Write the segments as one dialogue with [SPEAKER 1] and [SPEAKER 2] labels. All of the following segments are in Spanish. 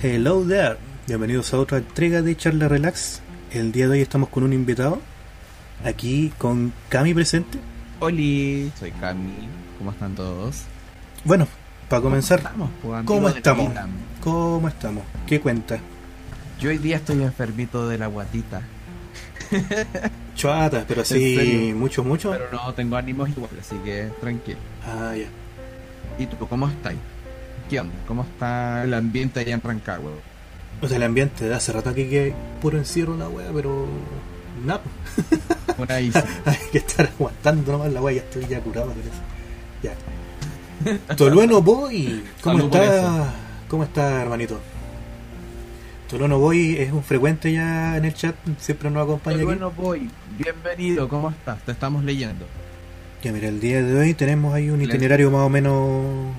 [SPEAKER 1] Hello there, bienvenidos a otra entrega de Charla Relax. El día de hoy estamos con un invitado, aquí con Cami presente.
[SPEAKER 2] Oli, soy Cami, ¿cómo están todos?
[SPEAKER 1] Bueno, para comenzar,
[SPEAKER 2] estamos, pues,
[SPEAKER 1] ¿cómo estamos? ¿Cómo estamos? ¿Qué cuenta?
[SPEAKER 2] Yo hoy día estoy enfermito de la guatita,
[SPEAKER 1] Chuata, pero así, mucho, mucho.
[SPEAKER 2] pero no tengo ánimos igual, así que tranquilo.
[SPEAKER 1] Ah, ya.
[SPEAKER 2] ¿Y tú cómo estás? ¿Qué onda? ¿Cómo está el ambiente allá en Rancagua?
[SPEAKER 1] O sea, el ambiente de hace rato aquí que puro encierro la wea, pero. Nada, pues.
[SPEAKER 2] Una isla.
[SPEAKER 1] hay que estar aguantando nomás la wea, ya estoy ya curado por eso. Ya. Tolueno Boy, ¿cómo
[SPEAKER 2] Salud por
[SPEAKER 1] está? ¿Cómo está, hermanito? Tolueno Boy es un frecuente ya en el chat, siempre nos acompaña aquí.
[SPEAKER 2] bueno, voy. Bienvenido, ¿cómo estás? Te estamos leyendo.
[SPEAKER 1] Ya mira, el día de hoy tenemos ahí un itinerario más o menos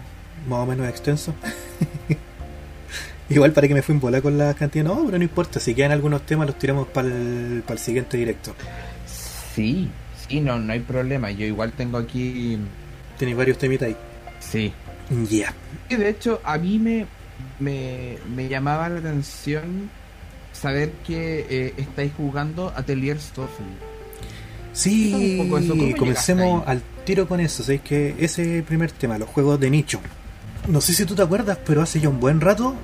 [SPEAKER 1] más o menos extenso. Igual para que me fui en bola con la cantidad, no, pero no importa, si quedan algunos temas los tiramos para el, para el siguiente directo.
[SPEAKER 2] Sí, sí, no, no hay problema. Yo igual tengo aquí.
[SPEAKER 1] Tenéis varios temitas ahí.
[SPEAKER 2] Sí.
[SPEAKER 1] Ya.
[SPEAKER 2] Y de hecho, a mí me, me, me llamaba la atención saber que eh, estáis jugando Atelier Stoffel.
[SPEAKER 1] Sí,
[SPEAKER 2] Cuéntame un poco eso, ¿cómo
[SPEAKER 1] comencemos al tiro con eso. ¿sabes? que ese primer tema, los juegos de nicho. No sé si tú te acuerdas, pero hace ya un buen rato,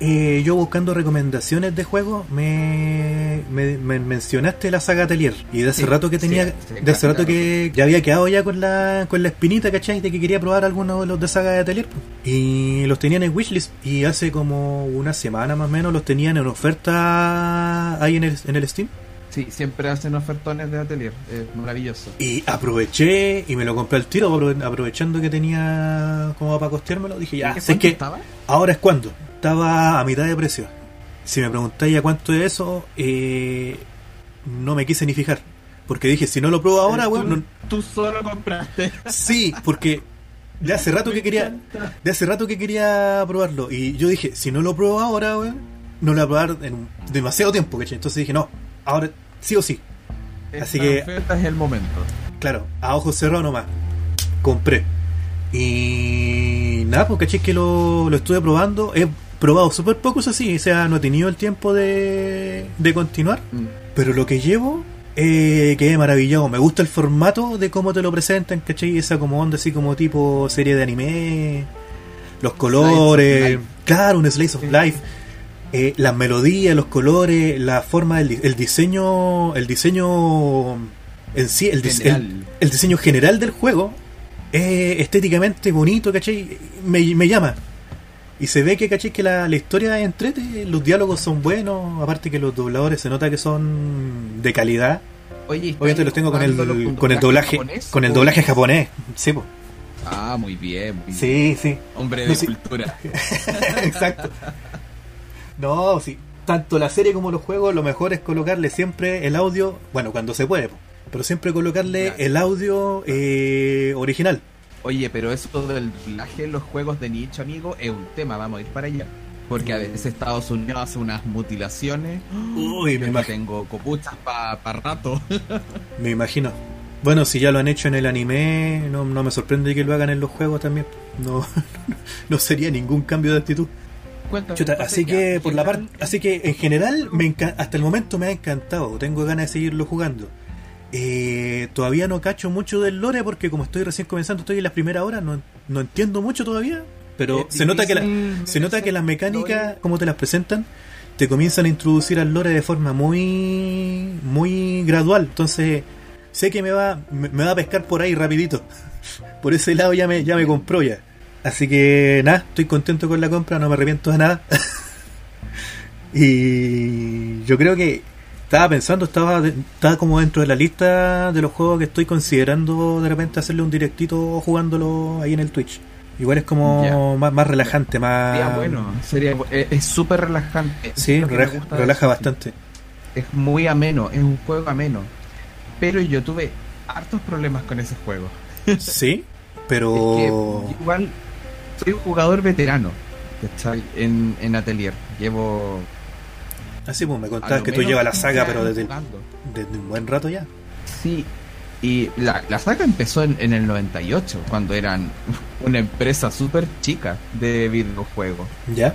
[SPEAKER 1] eh, yo buscando recomendaciones de juegos, me, me, me mencionaste la saga Atelier. Y de hace
[SPEAKER 2] Sí,
[SPEAKER 1] rato que tenía,
[SPEAKER 2] sí, sí,
[SPEAKER 1] de hace
[SPEAKER 2] claro,
[SPEAKER 1] rato que ya había quedado ya con la, con la espinita, ¿cachai? De que quería probar algunos de los de saga de Atelier. Y los tenían en wishlist. Y hace como una semana más o menos los tenían en oferta ahí en el, en el Steam.
[SPEAKER 2] Sí, siempre hacen ofertones de Atelier. Es maravilloso.
[SPEAKER 1] Y aproveché y me lo compré al tiro, aprove- aprovechando que tenía como para costeármelo. Dije, ya,
[SPEAKER 2] ¿Qué
[SPEAKER 1] sé que
[SPEAKER 2] estaba?
[SPEAKER 1] ahora es cuando. Estaba a mitad de precio. Si me preguntáis a cuánto es eso, eh, no me quise ni fijar. Porque dije, si no lo pruebo ahora,
[SPEAKER 2] tú,
[SPEAKER 1] weón, no-
[SPEAKER 2] tú solo compraste.
[SPEAKER 1] sí, porque de hace rato que quería, de hace rato que quería probarlo. Y yo dije, si no lo pruebo ahora, weón, no lo voy a probar en demasiado tiempo, ¿cachai? Entonces dije, no, ahora sí o sí. Así que-
[SPEAKER 2] oferta es el momento.
[SPEAKER 1] Claro, a ojos cerrados nomás. Compré. Y nada, pues caché que lo, lo estuve probando. He probado súper pocos así, o sea, no he tenido el tiempo de, de continuar.
[SPEAKER 2] Mm.
[SPEAKER 1] Pero lo que llevo, eh, quedé maravillado. Me gusta el formato de cómo te lo presentan, ¿cachai? Esa como onda así como tipo serie de anime. Los colores. Claro, un slice of life. Eh, las melodías, los colores, la forma el diseño, el diseño en sí, el,
[SPEAKER 2] General.
[SPEAKER 1] el diseño general del juego es estéticamente bonito, ¿cachai? Me, me llama. Y se ve que, ¿cachai? Que la, la historia es entrete, los diálogos son buenos, aparte que los dobladores se nota que son de calidad.
[SPEAKER 2] Oye, ¿estás
[SPEAKER 1] Obviamente los tengo con el, con el doblaje,
[SPEAKER 2] japonés
[SPEAKER 1] con el doblaje japonés. Sí, po.
[SPEAKER 2] Ah, muy bien. muy bien.
[SPEAKER 1] sí, sí.
[SPEAKER 2] Hombre
[SPEAKER 1] No,
[SPEAKER 2] de
[SPEAKER 1] sí.
[SPEAKER 2] cultura.
[SPEAKER 1] Exacto. No, sí. Tanto la serie como los juegos, lo mejor es colocarle siempre el audio, bueno, cuando se puede, pero siempre colocarle
[SPEAKER 2] Claro.
[SPEAKER 1] el audio eh, original.
[SPEAKER 2] Oye, pero eso del doblaje en los juegos de nicho, amigo, es un tema, vamos a ir para allá. Porque a veces Estados Unidos hace unas mutilaciones.
[SPEAKER 1] Uy, me,
[SPEAKER 2] Yo
[SPEAKER 1] imag-
[SPEAKER 2] tengo copuchas para rato.
[SPEAKER 1] me imagino. Bueno, si ya lo han hecho en el anime, no, no me sorprende que lo hagan en los juegos también. No, no sería ningún cambio de actitud.
[SPEAKER 2] Cuéntame.
[SPEAKER 1] Chuta,
[SPEAKER 2] entonces,
[SPEAKER 1] así
[SPEAKER 2] ya,
[SPEAKER 1] que
[SPEAKER 2] en
[SPEAKER 1] por la
[SPEAKER 2] general,
[SPEAKER 1] parte, así que en general me hasta el momento me ha encantado. Tengo ganas de seguirlo jugando. Eh, todavía no cacho mucho del lore porque como estoy recién comenzando, estoy en las primeras horas, no, no entiendo mucho todavía. Pero se nota que la- se nota que las mecánicas, como te las presentan, te comienzan a introducir al lore de forma muy muy gradual. Entonces sé que me va me, me va a pescar por ahí rapidito. Por ese lado ya me ya me compró ya. Así que nada, estoy contento con la compra, no me arrepiento de nada. y yo creo que estaba pensando, estaba, estaba como dentro de la lista de los juegos que estoy considerando de repente hacerle un directito jugándolo ahí en el Twitch. Igual es como más, más relajante, más...
[SPEAKER 2] Sería bueno, sería eh, es súper relajante.
[SPEAKER 1] Sí,
[SPEAKER 2] Es que
[SPEAKER 1] relaja, relaja bastante.
[SPEAKER 2] Es muy ameno, es un juego ameno. Pero yo tuve hartos problemas con ese juego.
[SPEAKER 1] Sí,
[SPEAKER 2] Es
[SPEAKER 1] pero...
[SPEAKER 2] que yo igual soy un jugador veterano, ¿cachai? En, en Atelier. Llevo.
[SPEAKER 1] Así pues me contabas que tú llevas la
[SPEAKER 2] 15
[SPEAKER 1] saga, pero desde, desde un buen rato ya.
[SPEAKER 2] Sí. Y la, la saga empezó en, en el 98, cuando eran una empresa súper chica de videojuegos.
[SPEAKER 1] ¿Ya?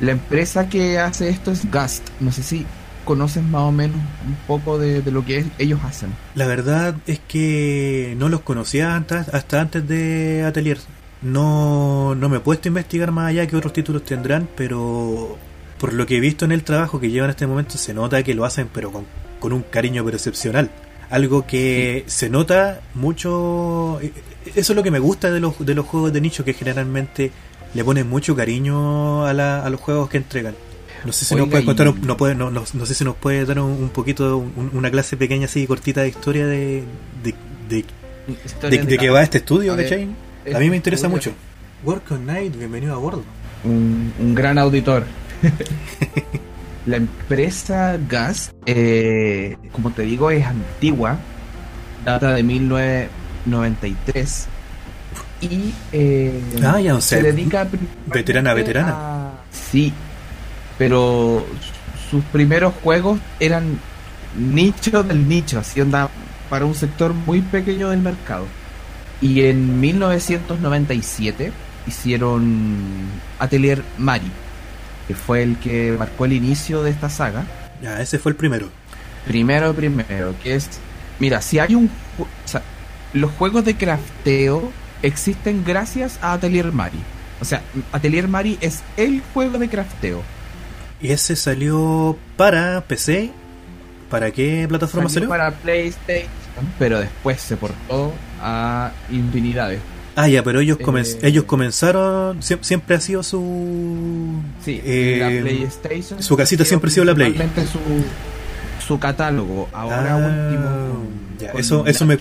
[SPEAKER 2] La empresa que hace esto es Gast. No sé si conoces más o menos un poco de, de lo que es- ellos hacen.
[SPEAKER 1] La verdad es que no los conocía antes, hasta antes de Atelier. No, no me he puesto a investigar más allá que otros títulos tendrán, pero por lo que he visto en el trabajo que llevan en este momento se nota que lo hacen pero con, con un cariño pero excepcional. Algo que se nota mucho... eh, Eso es lo que me gusta de los, de los juegos de nicho, que generalmente le ponen mucho cariño a, la- a los juegos que entregan. No sé si nos
[SPEAKER 2] Oiga,
[SPEAKER 1] puede contar,
[SPEAKER 2] y-
[SPEAKER 1] no, puede, no, no, no sé si nos puede dar un, un poquito, un- una clase pequeña así cortita de historia de, de, de, de, de qué va este estudio, ¿cachai? A mí me interesa mucho. Work on Night, bienvenido a bordo.
[SPEAKER 2] un, un gran auditor. la empresa Gas, eh, como te digo, es antigua, data de 1993 y eh,
[SPEAKER 1] Ah, ya, o sea,
[SPEAKER 2] se dedica
[SPEAKER 1] veterana, veterana.
[SPEAKER 2] a- Sí, pero sus primeros juegos eran nicho del nicho, así onda para un sector muy pequeño del mercado. Y en 1997 hicieron Atelier Mari, que fue el que marcó el inicio de esta saga.
[SPEAKER 1] Ya, ese fue el primero.
[SPEAKER 2] Primero, primero, que es. Mira, si hay un. O sea, los juegos de crafteo existen gracias a Atelier Mari. O sea, Atelier Mari es el juego de crafteo.
[SPEAKER 1] Y ese salió para PC. ¿Para qué plataforma
[SPEAKER 2] Salió
[SPEAKER 1] salió?
[SPEAKER 2] para PlayStation, pero después se portó a infinidades.
[SPEAKER 1] Ah, ya, pero ellos, comen-
[SPEAKER 2] Eh,
[SPEAKER 1] ellos comenzaron. siem- siempre ha sido su.
[SPEAKER 2] Sí,
[SPEAKER 1] eh,
[SPEAKER 2] la PlayStation.
[SPEAKER 1] su casita siempre ha sido la Play.
[SPEAKER 2] Su, su catálogo. Ahora
[SPEAKER 1] Ah,
[SPEAKER 2] último.
[SPEAKER 1] ya, eso- eso me-.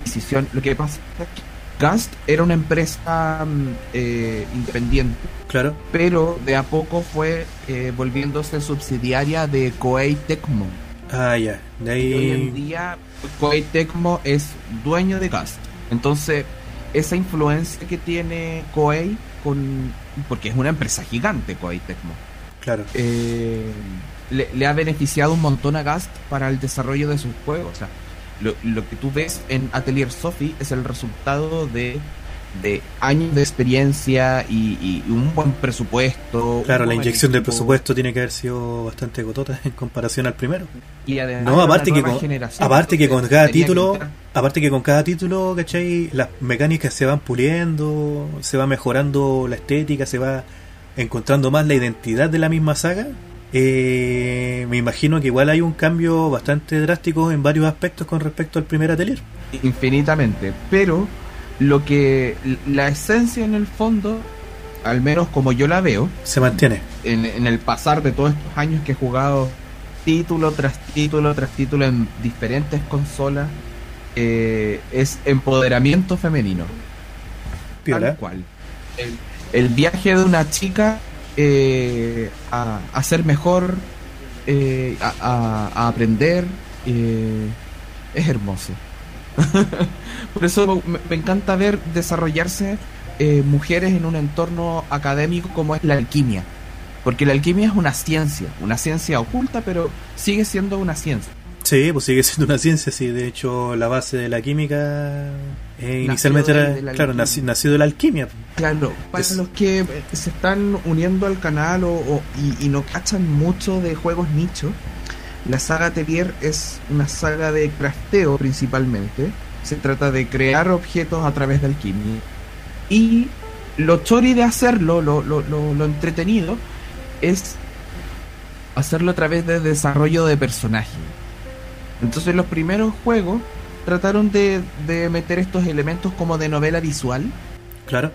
[SPEAKER 2] Lo que pasa es que Gast era una empresa mm, eh, independiente,
[SPEAKER 1] Claro.
[SPEAKER 2] pero de a poco fue volviéndose subsidiaria de Koei Tecmo.
[SPEAKER 1] Ah, ya. De
[SPEAKER 2] Y hoy en
[SPEAKER 1] ahí.
[SPEAKER 2] día Koei Tecmo es dueño de Gast. Entonces, esa influencia que tiene Koei con porque es una empresa gigante Koei Tecmo.
[SPEAKER 1] Claro.
[SPEAKER 2] eh, le, le ha beneficiado un montón a Gast para el desarrollo de sus juegos. O sea, lo, lo que tú ves en Atelier Sophie es el resultado de, de años de experiencia y, y un buen presupuesto.
[SPEAKER 1] Claro, la inyección del
[SPEAKER 2] equipo,
[SPEAKER 1] presupuesto tiene que haber sido bastante cotota en comparación al primero.
[SPEAKER 2] Y además
[SPEAKER 1] No, aparte que, con, aparte que con cada
[SPEAKER 2] que
[SPEAKER 1] título, aparte que con cada título, ¿cachai? Las mecánicas se van puliendo, se va mejorando la estética, se va encontrando más la identidad de la misma saga. Eh, me imagino que igual hay un cambio bastante drástico en varios aspectos con respecto al primer atelier.
[SPEAKER 2] infinitamente. Pero lo que la esencia en el fondo, al menos como yo la veo,
[SPEAKER 1] Se mantiene.
[SPEAKER 2] en, en el pasar de todos estos años que he jugado título tras título tras título en diferentes consolas, eh, es empoderamiento femenino.
[SPEAKER 1] Piola.
[SPEAKER 2] Tal cual. El, el viaje de una chica eh, a, a ser mejor, eh, a, a- a aprender, eh, es hermoso. Por eso me, me encanta ver desarrollarse eh, mujeres en un entorno académico como es la alquimia. Porque la alquimia es una ciencia, una ciencia oculta, pero sigue siendo una ciencia.
[SPEAKER 1] Sí, pues sigue siendo una ciencia, sí. De hecho, la base de la química eh, inicialmente era,
[SPEAKER 2] de la
[SPEAKER 1] claro,
[SPEAKER 2] alquimia.
[SPEAKER 1] naci- nació de la alquimia.
[SPEAKER 2] Claro, para
[SPEAKER 1] Es-
[SPEAKER 2] los que se están uniendo al canal o, o- y, y no cachan mucho de juegos nicho, la saga Atelier es una saga de crafteo principalmente. Se trata de crear objetos a través de alquimia. Y lo chori de hacerlo, lo, lo, lo, lo entretenido, es hacerlo a través de desarrollo de personajes. Entonces los primeros juegos trataron de, de meter estos elementos como de novela visual.
[SPEAKER 1] Claro.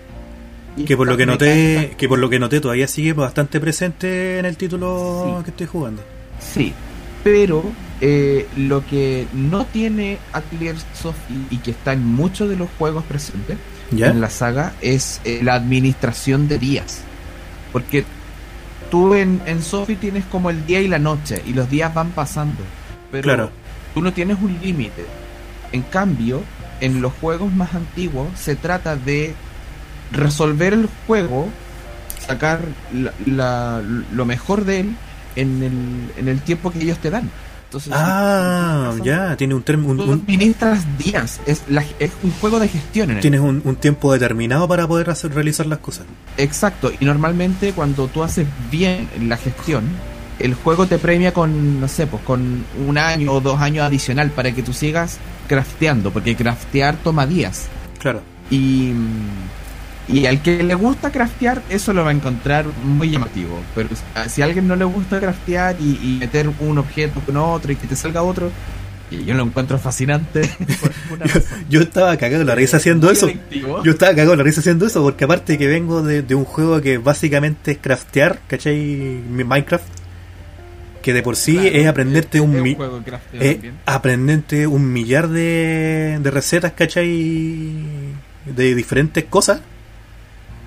[SPEAKER 2] y
[SPEAKER 1] Que por lo que noté, que por lo que noté todavía sigue bastante presente en el título
[SPEAKER 2] Sí.
[SPEAKER 1] que estoy jugando.
[SPEAKER 2] Sí, pero eh, lo que no tiene Atelier Sophie y que está en muchos de los juegos presentes en la saga es eh, la administración de días. Porque tú en, en Sophie tienes como el día y la noche, y los días van pasando. Pero
[SPEAKER 1] Claro.
[SPEAKER 2] tú no tienes un límite. En cambio, en los juegos más antiguos se trata de resolver el juego, sacar la- la- lo mejor de él en el, en el tiempo que ellos te dan. Entonces,
[SPEAKER 1] Ah, ya, tiene un, un-
[SPEAKER 2] administras días, es, la- es un juego de gestión en
[SPEAKER 1] tienes un, un tiempo determinado para poder hacer, realizar las cosas.
[SPEAKER 2] Exacto, y normalmente cuando tú haces bien la gestión, el juego te premia con, no sé, pues con un año o dos años adicional para que tú sigas crafteando, porque craftear toma días.
[SPEAKER 1] Claro.
[SPEAKER 2] Y, y al que le gusta craftear, eso lo va a encontrar muy llamativo. Pero si a alguien no le gusta craftear y, y meter un objeto con otro y que te salga otro, y yo lo encuentro fascinante.
[SPEAKER 1] Yo, estaba cagado la risa haciendo eso. Yo estaba cagado la risa haciendo eso porque aparte que vengo de, de un juego que básicamente es craftear, ¿cachai? Mi- Minecraft. Que de por sí
[SPEAKER 2] Claro,
[SPEAKER 1] es aprenderte un,
[SPEAKER 2] es
[SPEAKER 1] mi-
[SPEAKER 2] juego
[SPEAKER 1] aprenderte un millar de, de recetas, ¿cachai? De diferentes cosas.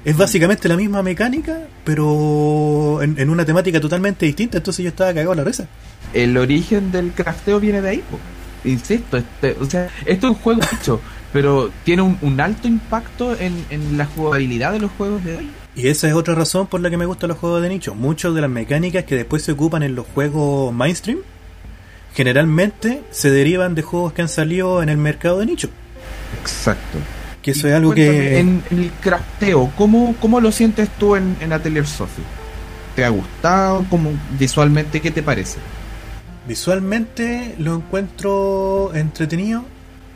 [SPEAKER 1] Es básicamente la misma mecánica, pero en, en una temática totalmente distinta. Entonces yo estaba cagado la risa.
[SPEAKER 2] el origen del crafteo viene de ahí. po. Insisto, este, o sea, esto es un juego hecho, pero tiene un, un alto impacto en, en la jugabilidad de los juegos de hoy.
[SPEAKER 1] Y esa es otra razón por la que me gustan los juegos de nicho. Muchas de las mecánicas que después se ocupan en los juegos mainstream, generalmente se derivan de juegos que han salido en el mercado de nicho.
[SPEAKER 2] Exacto.
[SPEAKER 1] Que eso es algo que...
[SPEAKER 2] En, en el crafteo, ¿cómo, cómo lo sientes tú en, en Atelier Sophie? ¿Te ha gustado? ¿Cómo, visualmente, qué te parece?
[SPEAKER 1] Visualmente lo encuentro entretenido,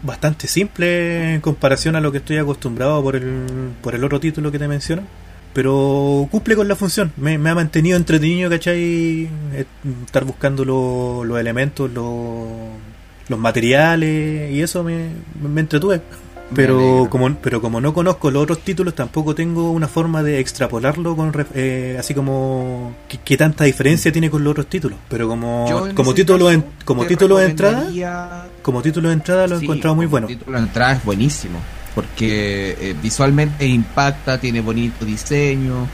[SPEAKER 1] bastante simple en comparación a lo que estoy acostumbrado por el, por el otro título que te menciono. Pero cumple con la función, me, me ha mantenido entretenido, ¿cachai? Eh, Estar buscando lo- los elementos, lo- los materiales y eso me, me entretuve. Pero como, pero como no conozco los otros títulos, tampoco tengo una forma de extrapolarlo con eh, así como qué, tanta diferencia tiene con los otros títulos. Pero como, como título en- como título de entrada, como título de entrada lo he encontrado muy bueno.
[SPEAKER 2] título de entrada es buenísimo. Porque eh, visualmente impacta, tiene bonito diseño,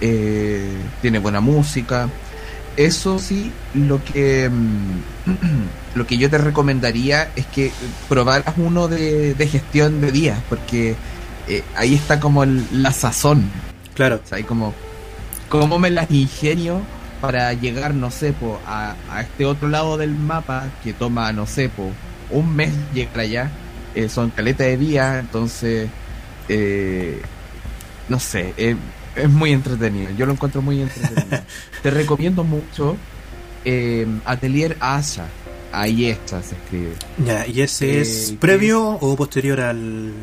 [SPEAKER 2] eh, tiene buena música. Eso sí, lo que mm, lo que yo te recomendaría es que probaras uno de, de gestión de días, porque eh, ahí está como el- la sazón.
[SPEAKER 1] Claro,
[SPEAKER 2] O sea, hay como, ¿cómo me las ingenio para llegar, no sé, po, a, a este otro lado del mapa que toma, no sé, po, un mes llegar allá? Eh, son caleta de días, entonces, eh, no sé, es muy entretenido. Yo lo encuentro muy entretenido. Te recomiendo mucho eh, Atelier Asa. Ahí está, se escribe.
[SPEAKER 1] ya, ¿y ese
[SPEAKER 2] Eh,
[SPEAKER 1] es
[SPEAKER 2] que
[SPEAKER 1] previo o posterior al,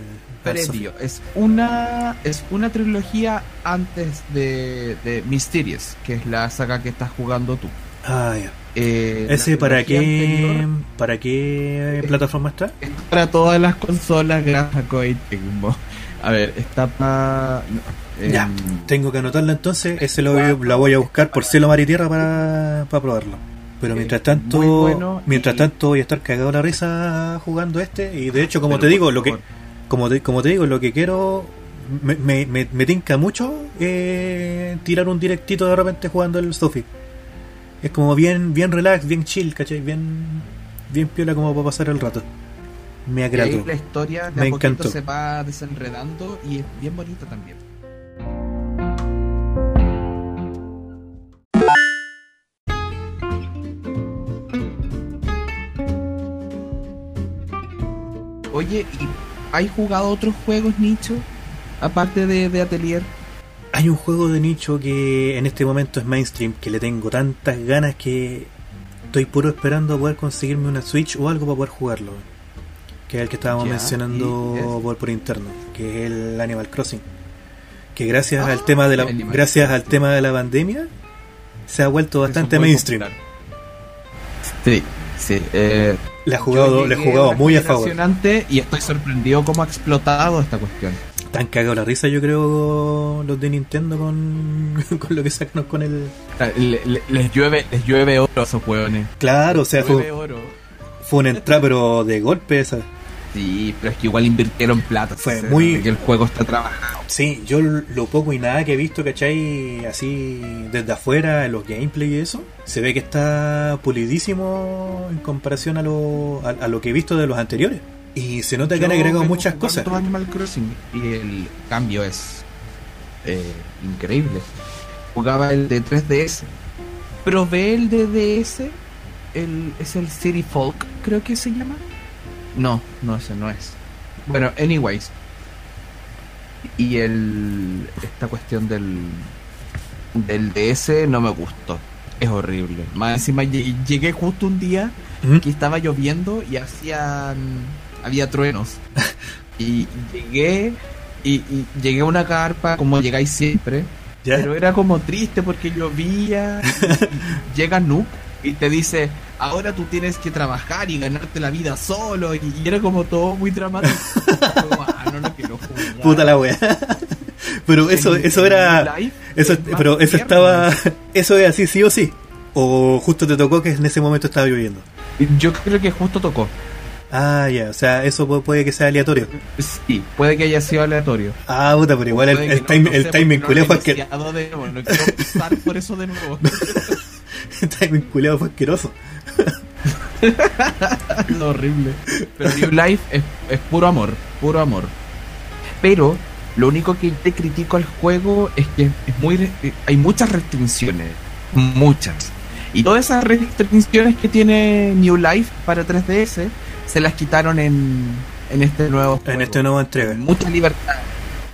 [SPEAKER 2] previo. Es una es una trilogía antes de, de Mysterious, que es la saga que estás jugando tú.
[SPEAKER 1] Ah, ya.
[SPEAKER 2] Eh,
[SPEAKER 1] ¿Ese para qué,
[SPEAKER 2] anterior
[SPEAKER 1] para qué plataforma está?
[SPEAKER 2] es para todas las consolas gracias a Koei Tecmo. A ver, está para
[SPEAKER 1] Ya, tengo que anotarla entonces, ese lo la voy a buscar por cielo, mar y tierra para, para probarlo. Pero mientras tanto,
[SPEAKER 2] bueno
[SPEAKER 1] mientras
[SPEAKER 2] y-
[SPEAKER 1] tanto voy a estar cagado la risa jugando este y de hecho como te digo, lo que como te, como te digo, lo que quiero me, me, me, me tinca mucho eh, tirar un directito de repente jugando el Sophie. Es como bien bien relax, bien chill, ¿cachai? Bien bien piola como para pasar el rato. Me
[SPEAKER 2] Y ahí
[SPEAKER 1] agradó.
[SPEAKER 2] la historia de
[SPEAKER 1] Me
[SPEAKER 2] a
[SPEAKER 1] encantó.
[SPEAKER 2] se va desenredando y es bien bonita también. Oye, ¿y ¿hay jugado otros juegos nicho? Aparte de, de Atelier.
[SPEAKER 1] Hay un juego de nicho que en este momento es mainstream, que le tengo tantas ganas que estoy puro esperando a poder conseguirme una Switch o algo para poder jugarlo. Que es el que estábamos
[SPEAKER 2] Ya,
[SPEAKER 1] mencionando por, por interno, que es el Animal Crossing. Que gracias
[SPEAKER 2] Ah,
[SPEAKER 1] al tema de la
[SPEAKER 2] Animal
[SPEAKER 1] gracias al tema de la pandemia se ha vuelto bastante mainstream.
[SPEAKER 2] popular. Sí, sí. Eh,
[SPEAKER 1] Le ha jugado, le he jugado muy a favor.
[SPEAKER 2] antes Y estoy sorprendido cómo ha explotado esta cuestión.
[SPEAKER 1] Tan cagado la risa, yo creo, los de Nintendo con, con lo que sacan con el.
[SPEAKER 2] Le- le- les llueve, les llueve oro a esos hueones.
[SPEAKER 1] Claro, o sea, fue,
[SPEAKER 2] oro.
[SPEAKER 1] fue una entrada, pero de golpe esa.
[SPEAKER 2] Sí, pero es que igual invirtieron plata.
[SPEAKER 1] Fue muy-
[SPEAKER 2] Que el juego está trabajado.
[SPEAKER 1] Sí, yo lo poco y nada que he visto, ¿cachai? Así desde afuera, en los gameplay y eso, se ve que está pulidísimo en comparación a lo, a, a lo que he visto de los anteriores. Y se nota que han agregado muchas cosas.
[SPEAKER 2] Animal Crossing y el cambio es eh, increíble. Jugaba el de 3DS. Probé el de DS. El, es el City Folk, creo que se llama. No, no, ese no es. Bueno, anyways. Y el esta cuestión del del DS no me gustó. Es horrible. Más encima lle- llegué justo un día
[SPEAKER 1] ¿Mm?
[SPEAKER 2] que estaba lloviendo y hacían había truenos y llegué y, y llegué a una carpa como llegáis siempre
[SPEAKER 1] ¿Ya?
[SPEAKER 2] pero era como triste porque llovía llega Nook y te dice ahora tú tienes que trabajar y ganarte la vida solo y, y era como todo muy dramático como, ah, no lo quiero jugar.
[SPEAKER 1] Puta la wea. Pero eso,
[SPEAKER 2] En-
[SPEAKER 1] eso era. Eso, pero eso estaba. Eso es así, sí o sí. O justo te tocó que en ese momento estaba lloviendo.
[SPEAKER 2] yo creo que justo tocó
[SPEAKER 1] Ah, ya, o sea, eso pu- puede que sea aleatorio.
[SPEAKER 2] sí puede que haya sido aleatorio
[SPEAKER 1] Ah, puta, pero igual el,
[SPEAKER 2] que
[SPEAKER 1] el,
[SPEAKER 2] no,
[SPEAKER 1] time-
[SPEAKER 2] no sé,
[SPEAKER 1] el timing
[SPEAKER 2] no
[SPEAKER 1] fue asqueroso.
[SPEAKER 2] iniciado de nuevo, no quiero pasar por eso de nuevo.
[SPEAKER 1] Timing culeado fue asqueroso.
[SPEAKER 2] Es horrible. Pero New Life es, es puro amor, puro amor. Pero lo único que te critico al juego es que es muy eh, hay muchas restricciones, muchas. Y todas esas restricciones que tiene New Life para 3DS se las quitaron en, en este nuevo juego.
[SPEAKER 1] En este nuevo entrega.
[SPEAKER 2] Mucha libertad.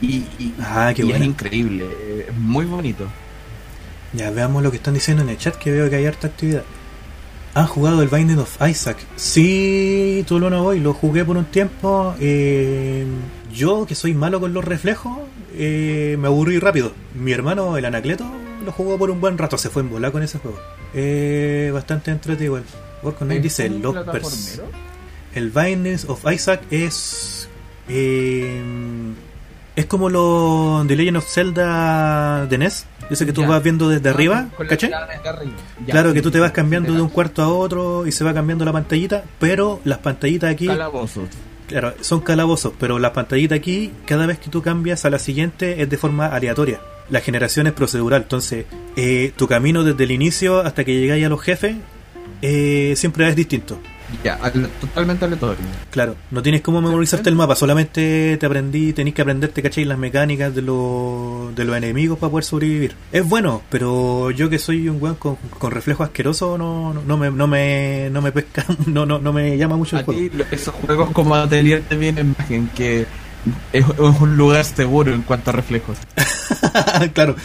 [SPEAKER 2] Y, y-
[SPEAKER 1] Ah, qué
[SPEAKER 2] y es increíble, es muy bonito.
[SPEAKER 1] Ya veamos lo que están diciendo en el chat, que veo que hay harta actividad. ¿Han jugado el Binding of Isaac? Sí, tú lo no voy, lo jugué por un tiempo. eh, yo, que soy malo con los reflejos, eh, me aburrí rápido. Mi hermano, el Anacleto, lo jugó por un buen rato, se fue en bola con ese juego. Eh, bastante entretenido igual. Work dice,
[SPEAKER 2] ¿Es un
[SPEAKER 1] los? El Bindings of Isaac es. eh, es como lo de Legend of Zelda de NES. Yo sé que tú
[SPEAKER 2] Ya.
[SPEAKER 1] vas viendo desde arriba, ¿cachai?
[SPEAKER 2] tirada desde arriba. Ya,
[SPEAKER 1] Claro
[SPEAKER 2] sí,
[SPEAKER 1] que tú te vas cambiando de un cuarto a otro y se va cambiando la pantallita, pero las pantallitas aquí,
[SPEAKER 2] Calabozos.
[SPEAKER 1] claro, son calabozos, pero las pantallitas aquí, cada vez que tú cambias a la siguiente es de forma aleatoria. La generación es procedural, entonces eh, tu camino desde el inicio hasta que llegáis a los jefes eh, siempre es distinto.
[SPEAKER 2] Ya, al- totalmente aleatorio.
[SPEAKER 1] Claro, no tienes cómo memorizarte el mapa, solamente te aprendí, tenés que aprenderte, ¿cachai? Las mecánicas de, los de los enemigos para poder sobrevivir. Es bueno, pero yo que soy un weón con, con reflejo asqueroso, no, no, no me, no, me, no me pesca, no, no, no me llama mucho el juego.
[SPEAKER 2] esos juegos como Atelier te vienen en que es un lugar seguro en cuanto a reflejos.
[SPEAKER 1] claro.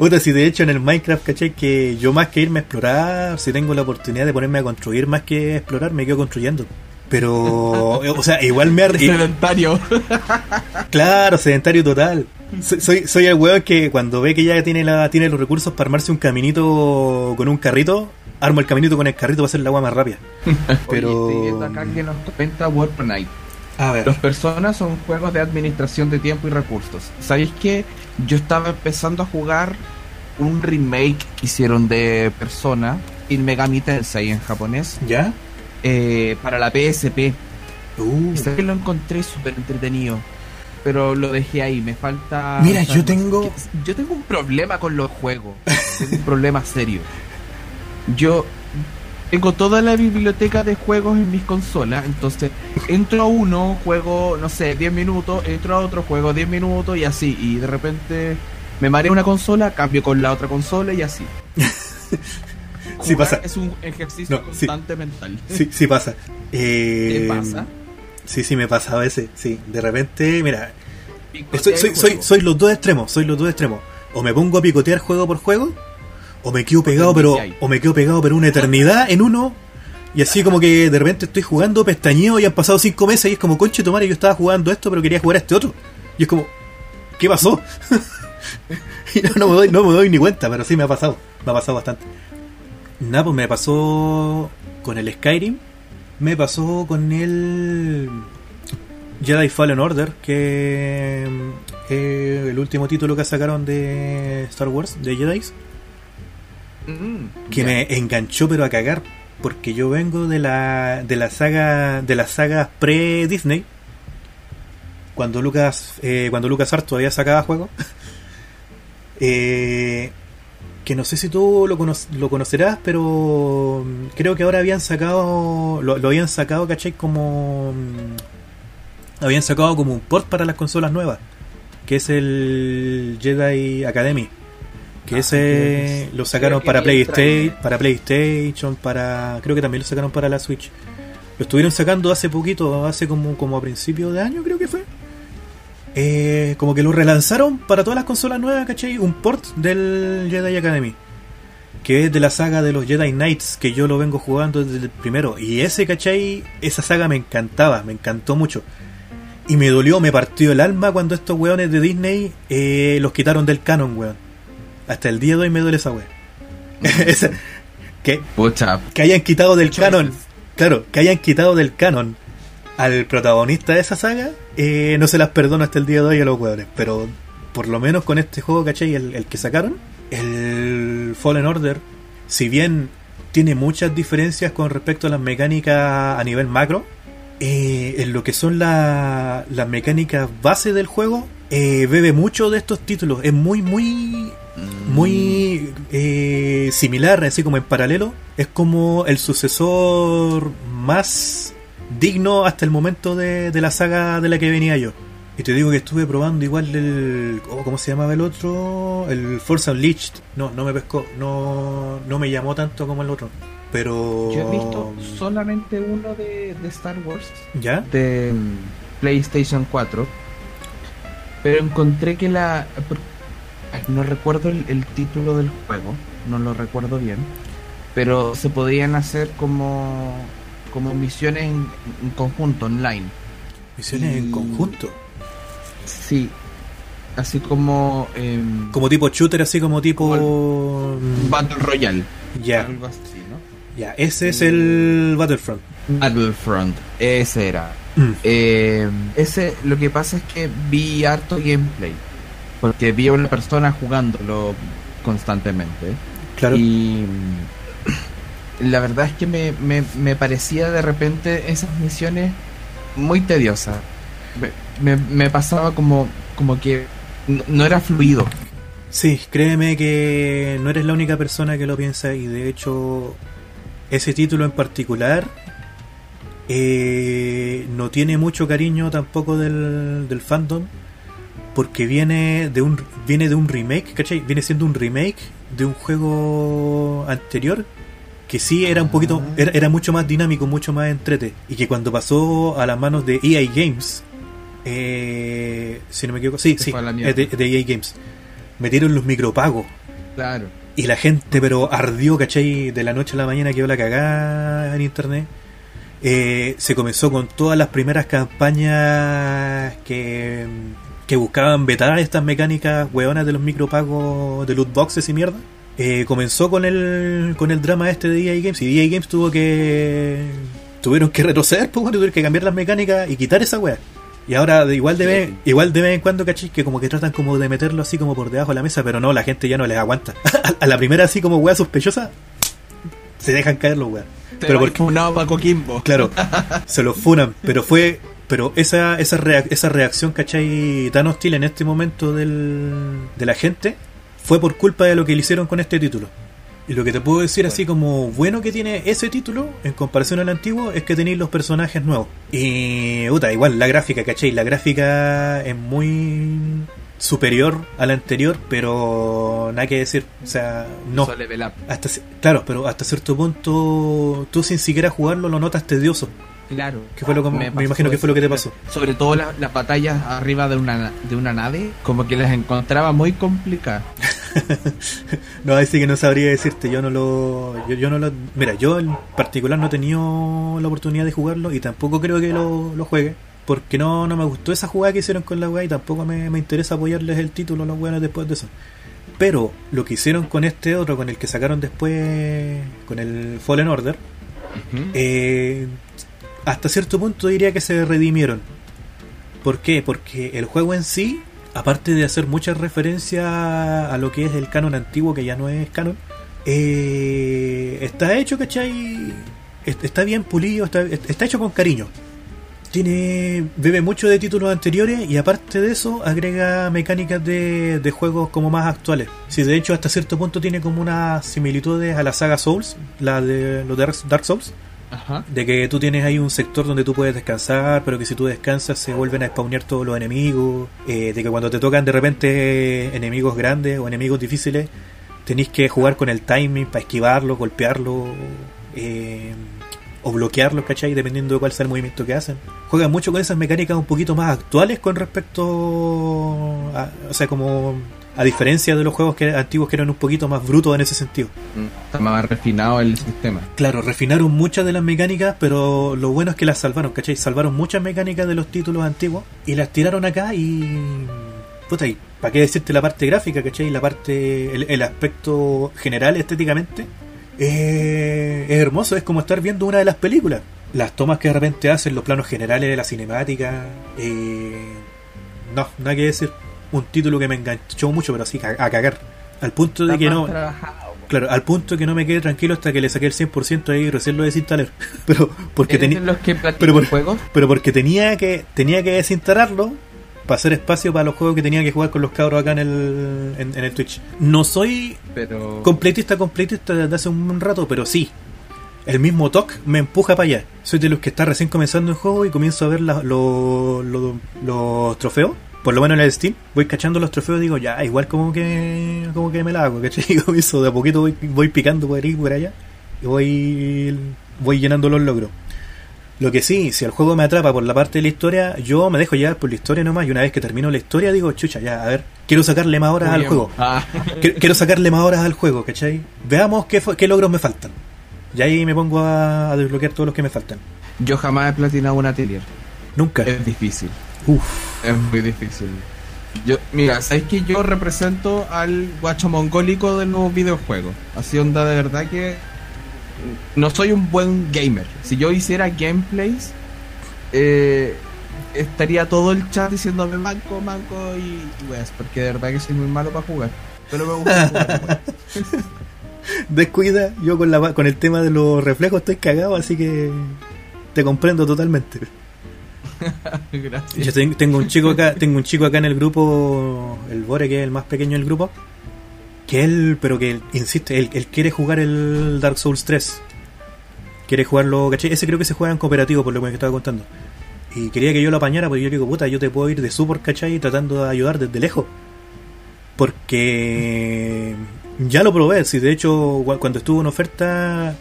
[SPEAKER 1] Puta, si de hecho en el Minecraft, ¿cachai? Que yo más que irme a explorar, si tengo la oportunidad de ponerme a construir más que explorar, me quedo construyendo. Pero, o sea, igual me... ar-
[SPEAKER 2] Sedentario.
[SPEAKER 1] Claro, sedentario total. Soy, soy, el weón que cuando ve que ya tiene la tiene los recursos para armarse un caminito con un carrito, armo el caminito con el carrito para hacer la agua más rápida. Pero-
[SPEAKER 2] Oye, acá que nos comenta Warp Night.
[SPEAKER 1] A ver.
[SPEAKER 2] Los personas son juegos de administración de tiempo y recursos. ¿Sabéis que yo estaba empezando a jugar un remake que hicieron de Persona, Shin Megami Tensei en japonés,
[SPEAKER 1] ¿Ya?
[SPEAKER 2] eh, para la PSP?
[SPEAKER 1] Uh.
[SPEAKER 2] Que lo encontré súper entretenido. Pero lo dejé ahí, me falta...
[SPEAKER 1] Mira,
[SPEAKER 2] o sea,
[SPEAKER 1] yo tengo-
[SPEAKER 2] Yo tengo un problema con los juegos. tengo un problema serio. Yo tengo toda la biblioteca de juegos en mis consolas, entonces entro a uno, juego, no sé, 10 minutos, entro a otro, juego 10 minutos y así. Y de repente me mareo una consola, cambio con la otra consola y así.
[SPEAKER 1] Sí pasa.
[SPEAKER 2] Es un ejercicio
[SPEAKER 1] No, sí.
[SPEAKER 2] constante mental.
[SPEAKER 1] Sí, sí pasa. Eh,
[SPEAKER 2] ¿Qué pasa?
[SPEAKER 1] Sí, sí me pasa a veces. Sí, de repente, mira, soy, soy, soy, soy los dos extremos, soy los dos extremos. O me pongo a picotear juego por juego, o me quedo pegado, pero, o me quedo pegado pero una eternidad en uno. Y así como que de repente estoy jugando pestañeo y han pasado cinco meses y es como, conche tu madre, yo estaba jugando esto pero quería jugar a este otro. Y es como, ¿qué pasó? y no, no me doy, no me doy ni cuenta, pero sí me ha pasado, me ha pasado bastante. Nada, pues me pasó con el Skyrim, me pasó con el Jedi Fallen Order, que es el último título que sacaron de Star Wars, de Jedi,
[SPEAKER 2] Mm,
[SPEAKER 1] que me enganchó pero a cagar. porque yo vengo de la de la saga de las sagas pre Disney cuando Lucas eh, cuando Lucas Arts todavía sacaba juegos eh, que no sé si tú lo, cono- lo conocerás pero creo que ahora habían sacado lo, lo habían sacado ¿cachai? como mm, habían sacado como un port para las consolas nuevas que es el Jedi Academy que
[SPEAKER 2] Ah,
[SPEAKER 1] ese lo sacaron para PlayStation, para PlayStation, para creo que también lo sacaron para la Switch. Lo estuvieron sacando hace poquito, hace como como a principio de año, creo que fue. Eh, como que lo relanzaron para todas las consolas nuevas, ¿cachai? Un port del Jedi Academy. Que es de la saga de los Jedi Knights, que yo lo vengo jugando desde el primero. Y ese, ¿cachai? Esa saga me encantaba, me encantó mucho. Y me dolió, me partió el alma cuando estos weones de Disney eh, los quitaron del canon, weón. Hasta el día de hoy me duele esa. Esa- que,
[SPEAKER 2] Pucha,
[SPEAKER 1] que hayan quitado del canon, claro, que hayan quitado del canon al protagonista de esa saga, eh, no se las perdono hasta el día de hoy a los weones. Pero por lo menos con este juego, ¿cachai? El, el que sacaron, el Fallen Order, si bien tiene muchas diferencias con respecto a las mecánicas a nivel macro, eh, en lo que son la- las mecánicas base del juego, eh, bebe mucho de estos títulos. Es muy, muy, muy eh, similar, así como en paralelo. Es como el sucesor más digno hasta el momento de, de la saga de la que venía yo. Y te digo que estuve probando igual el... oh, ¿Cómo se llamaba el otro? El Force Unleashed. No, no me pescó. No, no me llamó tanto como el otro. Pero...
[SPEAKER 2] yo he visto solamente uno de, de Star Wars
[SPEAKER 1] ¿Ya?
[SPEAKER 2] de mm, PlayStation 4, pero encontré que la... No recuerdo el, el título del juego, no lo recuerdo bien, pero se podían hacer como, como misiones en, en conjunto, online.
[SPEAKER 1] Misiones en conjunto.
[SPEAKER 2] Sí, así como... em,
[SPEAKER 1] Como tipo shooter, así como tipo...
[SPEAKER 2] Battle Royale.
[SPEAKER 1] Ya,
[SPEAKER 2] Algo así, ¿no?
[SPEAKER 1] ya. Ese es el Battlefront.
[SPEAKER 2] Battlefront, ese era.
[SPEAKER 1] Mm.
[SPEAKER 2] Eh, ese, lo que pasa es que vi harto gameplay. Porque vi a una persona jugándolo constantemente.
[SPEAKER 1] Claro.
[SPEAKER 2] Y la verdad es que me, me, me parecía de repente esas misiones muy tediosas. Me, me, pasaba como, como que no, no era fluido.
[SPEAKER 1] Sí, créeme que no eres la única persona que lo piensa y de hecho ese título en particular eh, no tiene mucho cariño tampoco del, del fandom porque viene de un viene de un remake, ¿cachai? Viene siendo un remake de un juego anterior que sí era un poquito
[SPEAKER 2] Ah.
[SPEAKER 1] era, era mucho más dinámico, mucho más entrete y que cuando pasó a las manos de EA Games eh, si no me equivoco, sí, sí, de, de EA Games metieron los micropagos
[SPEAKER 2] Claro.
[SPEAKER 1] y la gente, pero ardió, ¿cachai? De la noche a la mañana quedó la cagada en internet. Eh, se comenzó con todas las primeras campañas que, que buscaban vetar estas mecánicas hueonas de los micropagos de loot boxes y mierda. Eh, comenzó con el, con el drama este de EA Games y EA Games tuvo que. Tuvieron que retroceder, pues, bueno, tuvieron que cambiar las mecánicas y quitar esa wea. Y ahora igual de vez, igual de vez en cuando, ¿cachai? Que como que tratan como de meterlo así como por debajo de la mesa, pero no, la gente ya no les aguanta. a la primera así como wea sospechosa, se dejan caer los weas. Pero porque,
[SPEAKER 2] no, Paco Kimbo.
[SPEAKER 1] claro, se los funan, pero fue, pero esa, esa, reac- esa reacción, ¿cachai? Tan hostil en este momento del, de la gente, fue por culpa de lo que le hicieron con este título. Y lo que te puedo decir así como bueno que tiene ese título en comparación al antiguo es que tenéis los personajes nuevos. Y puta, igual la gráfica, ¿cachai? La gráfica es muy superior a la anterior, pero nada que decir. O sea, no. Hasta, claro, pero hasta cierto punto tú sin siquiera jugarlo lo notas tedioso.
[SPEAKER 2] Claro.
[SPEAKER 1] ¿Qué fue lo que- me imagino que fue lo que te pasó.
[SPEAKER 2] Sobre todo las, las batallas arriba de una, de una nave, como que las encontraba muy complicadas.
[SPEAKER 1] No, ahí sí que no sabría decirte, yo no lo, yo, yo no lo, mira, yo en particular no he tenido la oportunidad de jugarlo y tampoco creo que lo, lo juegue, porque no, no me gustó esa jugada que hicieron con la weá y tampoco me, me interesa apoyarles el título a los weones después de eso. Pero lo que hicieron con este otro, con el que sacaron después, con el Fallen Order, eh, hasta cierto punto diría que se redimieron. ¿Por qué? Porque el juego en sí, aparte de hacer muchas referencias a lo que es el canon antiguo, que ya no es canon, eh, está hecho, ¿cachai? Est- Está bien pulido, está, hecho con cariño. Tiene bebe mucho de títulos anteriores y aparte de eso agrega mecánicas de, de juegos como más actuales. Sí, de hecho hasta cierto punto tiene como unas similitudes a la saga Souls, la de los Dark Dark Souls,
[SPEAKER 2] Ajá.
[SPEAKER 1] de que tú tienes ahí un sector donde tú puedes descansar, pero que si tú descansas se vuelven a spawnear todos los enemigos, eh, de que cuando te tocan de repente enemigos grandes o enemigos difíciles, tenéis que jugar con el timing para esquivarlo, golpearlo eh, o bloquearlo, ¿cachai? Dependiendo de cuál sea el movimiento que hacen. Juegan mucho con esas mecánicas un poquito más actuales con respecto a, o sea, como a diferencia de los juegos que antiguos que eran un poquito más brutos en ese sentido.
[SPEAKER 2] Mm, Está más refinado el sistema.
[SPEAKER 1] Claro, refinaron muchas de las mecánicas, pero lo bueno es que las salvaron, ¿cachai? Salvaron muchas mecánicas de los títulos antiguos y las tiraron acá y... Puta, y ¿para qué decirte la parte gráfica, ¿cachai? La parte... El, el aspecto general estéticamente eh, es hermoso, es como estar viendo una de las películas. Las tomas que de repente hacen, los planos generales de la cinemática... Eh, no, nada que decir. Un título que me enganchó mucho, pero así a, a cagar. Al punto de
[SPEAKER 2] Está
[SPEAKER 1] que no...
[SPEAKER 2] trabajado.
[SPEAKER 1] Claro, al punto que no me quedé tranquilo hasta que le saqué el 100% ahí y recién lo desinstalé. Pero porque
[SPEAKER 2] ¿Eres
[SPEAKER 1] tenía
[SPEAKER 2] de
[SPEAKER 1] pero por-
[SPEAKER 2] juegos?
[SPEAKER 1] pero porque tenía que tenía que desinstalarlo para hacer espacio para los juegos que tenía que jugar con los cabros acá en el en, en el Twitch. No soy
[SPEAKER 2] Pero...
[SPEAKER 1] completista completista desde hace un rato, pero sí. El mismo TOC me empuja para allá. Soy de los que está recién comenzando el juego y comienzo a ver la- lo- lo- los trofeos. Por lo menos en el Steam, voy cachando los trofeos y digo, ya, igual como que como que me la hago, ¿cachai? De a poquito, voy, voy picando por ahí por allá. Y voy, voy llenando los logros. Lo que sí, si el juego me atrapa por la parte de la historia, yo me dejo llevar por la historia nomás. Y una vez que termino la historia, digo, chucha, ya, a ver, quiero sacarle más horas al juego.
[SPEAKER 2] Ah,
[SPEAKER 1] Quiero quiero sacarle más horas al juego, ¿cachai? Veamos qué, qué logros me faltan. Y ahí me pongo a, a desbloquear todos los que me faltan.
[SPEAKER 2] yo jamás he platinado un atelier.
[SPEAKER 1] Nunca.
[SPEAKER 2] Es difícil.
[SPEAKER 1] Uf.
[SPEAKER 2] Es muy difícil. Yo, mira, ¿sabes que yo represento al guacho mongólico de los videojuegos? Así onda de verdad que no soy un buen gamer. Si yo hiciera gameplays, eh, estaría todo el chat diciéndome manco, manco y, weas, porque de verdad que soy muy malo para jugar. Pero me gusta jugar.
[SPEAKER 1] Descuida, yo con, la, con el tema de los reflejos estoy cagado, así que te comprendo totalmente. Yo ten- tengo un chico acá, tengo un chico acá en el grupo, el Bore, que es el más pequeño del grupo, que él, pero que insiste, él, él quiere jugar el Dark Souls 3. Quiere jugarlo, ¿cachai? Ese creo que se juega en cooperativo, por lo que me estaba contando. Y quería que yo lo apañara, porque yo le digo, puta, yo te puedo ir de support, ¿cachai? Tratando de ayudar desde lejos. Porque ya lo probé, si de hecho cu- cuando estuvo en oferta,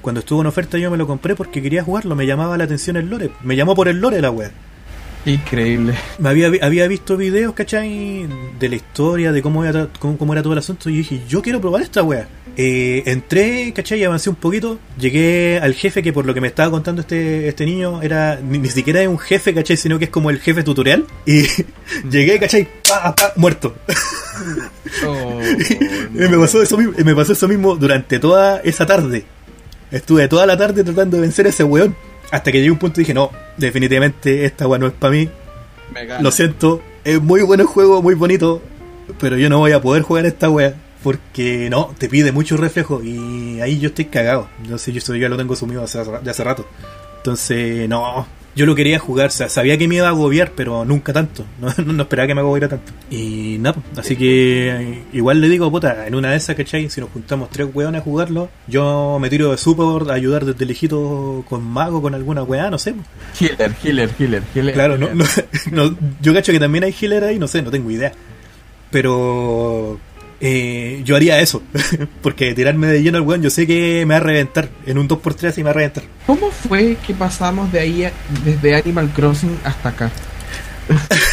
[SPEAKER 1] cuando estuvo en oferta yo me lo compré porque quería jugarlo, me llamaba la atención el lore, me llamó por el lore la wea.
[SPEAKER 2] Increíble.
[SPEAKER 1] Me había, había visto videos, ¿cachai? De la historia, de cómo era, cómo, cómo era todo el asunto. Y dije, yo quiero probar esta wea. Eh, entré, ¿cachai? Avancé un poquito. Llegué al jefe que por lo que me estaba contando este, este niño era ni, ni siquiera es un jefe, ¿cachai? Sino que es como el jefe tutorial. Y llegué, ¿cachai? Pa, pa, muerto.
[SPEAKER 2] Oh,
[SPEAKER 1] Y me pasó eso mismo, y me pasó eso mismo durante toda esa tarde. Estuve toda la tarde tratando de vencer a ese weón. Hasta que llegué a un punto y dije, no, definitivamente esta weá no es para mí. Lo siento, es muy bueno el juego, muy bonito, pero yo no voy a poder jugar esta wea. Porque no, te pide mucho reflejo y ahí yo estoy cagado. No sé, yo eso ya lo tengo sumido hace, de hace rato. Entonces, no, yo lo quería jugar, o sea, sabía que me iba a agobiar, pero nunca tanto. No, no, no esperaba que me agobiara tanto. Y nada, pues, así que igual le digo, puta, en una de esas, ¿cachai? Si nos juntamos tres weones a jugarlo, yo me tiro de support a ayudar desde lejito con mago, con alguna weá, no sé. pues.
[SPEAKER 2] Healer, healer, healer, healer.
[SPEAKER 1] Claro, no, no, no, yo cacho que también hay healer ahí, no sé, no tengo idea. Pero eh, yo haría eso, porque tirarme de lleno al weón, yo sé que me va a reventar. En un 2x3 y me va a reventar.
[SPEAKER 2] ¿Cómo fue que pasamos de ahí, a- desde Animal Crossing hasta acá?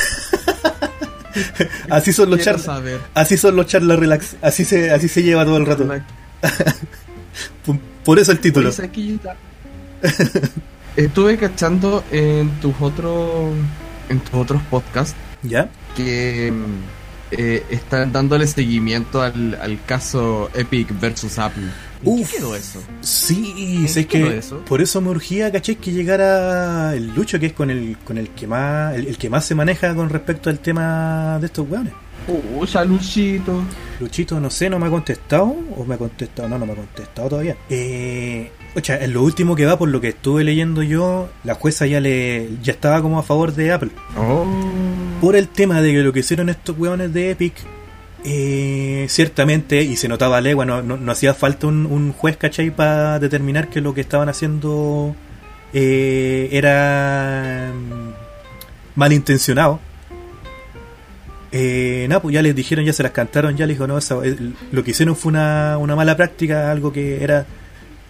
[SPEAKER 1] Así son los charlas, así son los charlas relax, así se, así se lleva todo el rato. Por- eso el título.
[SPEAKER 2] Oye, ¿sabes qué, Yuta? Estuve cachando en tus otros en tus otros podcasts
[SPEAKER 1] ¿Ya?
[SPEAKER 2] que mm, eh, están dándole seguimiento al, al caso Epic versus Apple. ¿En
[SPEAKER 1] Uf.
[SPEAKER 2] qué quedó eso?
[SPEAKER 1] Sí,
[SPEAKER 2] ¿En
[SPEAKER 1] sé
[SPEAKER 2] quedó
[SPEAKER 1] que
[SPEAKER 2] eso?
[SPEAKER 1] por eso me urgía, caché, que llegara el Lucho, que es con el, con el que más, el, el que más se maneja con respecto al tema de estos weones.
[SPEAKER 2] Pucha, Luchito.
[SPEAKER 1] Luchito, no sé, no me ha contestado. ¿O me ha contestado? No, no me ha contestado todavía. Eh, o sea, en lo último que va, por lo que estuve leyendo yo, la jueza ya le ya estaba como a favor de Apple.
[SPEAKER 2] Oh.
[SPEAKER 1] Por el tema de que lo que hicieron estos weones de Epic, eh, ciertamente, y se notaba legua, no, no, no hacía falta un, un juez, ¿cachai? Para determinar que lo que estaban haciendo eh, era mm, malintencionado. Eh, nada, pues ya les dijeron, ya se las cantaron, ya les dijo, no, esa- eh, lo que hicieron fue una, una mala práctica, algo que era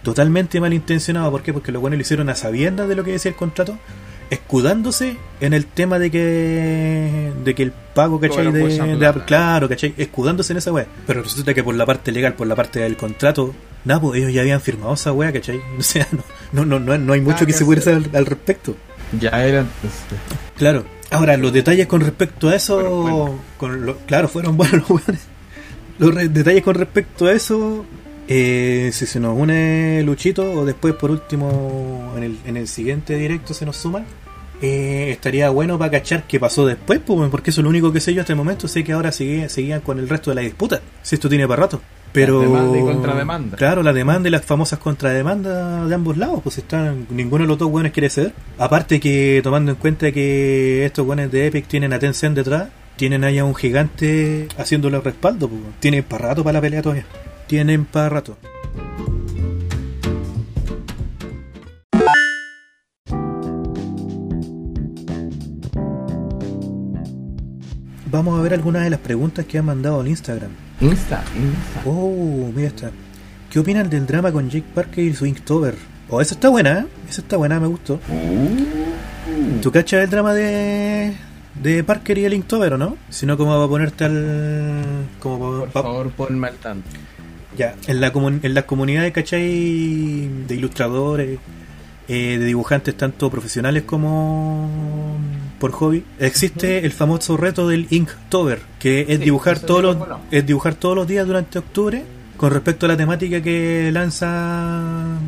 [SPEAKER 1] totalmente malintencionado. ¿Por qué? Porque los buenos lo hicieron a sabiendas de lo que decía el contrato, escudándose en el tema de que de que el pago, ¿cachai? De, de claro, ¿cachai? Escudándose en esa weá. Pero resulta que por la parte legal, por la parte del contrato, nada, pues ellos ya habían firmado esa weá, ¿cachai? O sea, no, no, no, no, no hay mucho
[SPEAKER 2] Nada
[SPEAKER 1] que se pueda hacer
[SPEAKER 2] hacer.
[SPEAKER 1] al, al respecto.
[SPEAKER 2] Ya era entonces.
[SPEAKER 1] Claro. Ahora, los detalles con respecto a eso. Con lo- claro, fueron buenos los. Los re- detalles con respecto a eso. eh, si se nos une Luchito, o después por último en el, en el siguiente directo se nos suman. eh, estaría bueno para cachar qué pasó después, pues, porque eso es lo único que sé yo hasta el momento. Sé que ahora sigue- seguían con el resto de la disputa. Si esto tiene para rato. Pero.
[SPEAKER 2] demanda y contrademanda.
[SPEAKER 1] Claro, la demanda y las famosas contrademandas de ambos lados, pues están, ninguno de los dos buenos quiere ceder. Aparte que tomando en cuenta que estos buenos de Epic tienen a Tencent detrás, tienen allá un gigante haciéndole respaldo, pues. tienen para rato para la pelea todavía. Tienen para rato. Vamos a ver algunas de las preguntas que han mandado al Instagram.
[SPEAKER 2] Insta, Insta.
[SPEAKER 1] Oh, mira esta. ¿Qué opinan del drama con Jake Parker y su Inktober? Oh, esa está buena, ¿eh? Esa está buena, me gustó.
[SPEAKER 2] Uh.
[SPEAKER 1] ¿Tú cachas el drama de, de Parker y el Inktober o no? Si no, ¿cómo va a ponerte al. Como pa-
[SPEAKER 2] Por
[SPEAKER 1] pa-
[SPEAKER 2] favor, ponme al tanto.
[SPEAKER 1] Ya, en, la comun- en las comunidades, ¿cachai? De ilustradores, eh, de dibujantes, tanto profesionales como por hobby, existe el famoso reto del Inktober, que es
[SPEAKER 2] Sí,
[SPEAKER 1] dibujar todos los, es dibujar todos los días durante octubre con respecto a la temática que lanza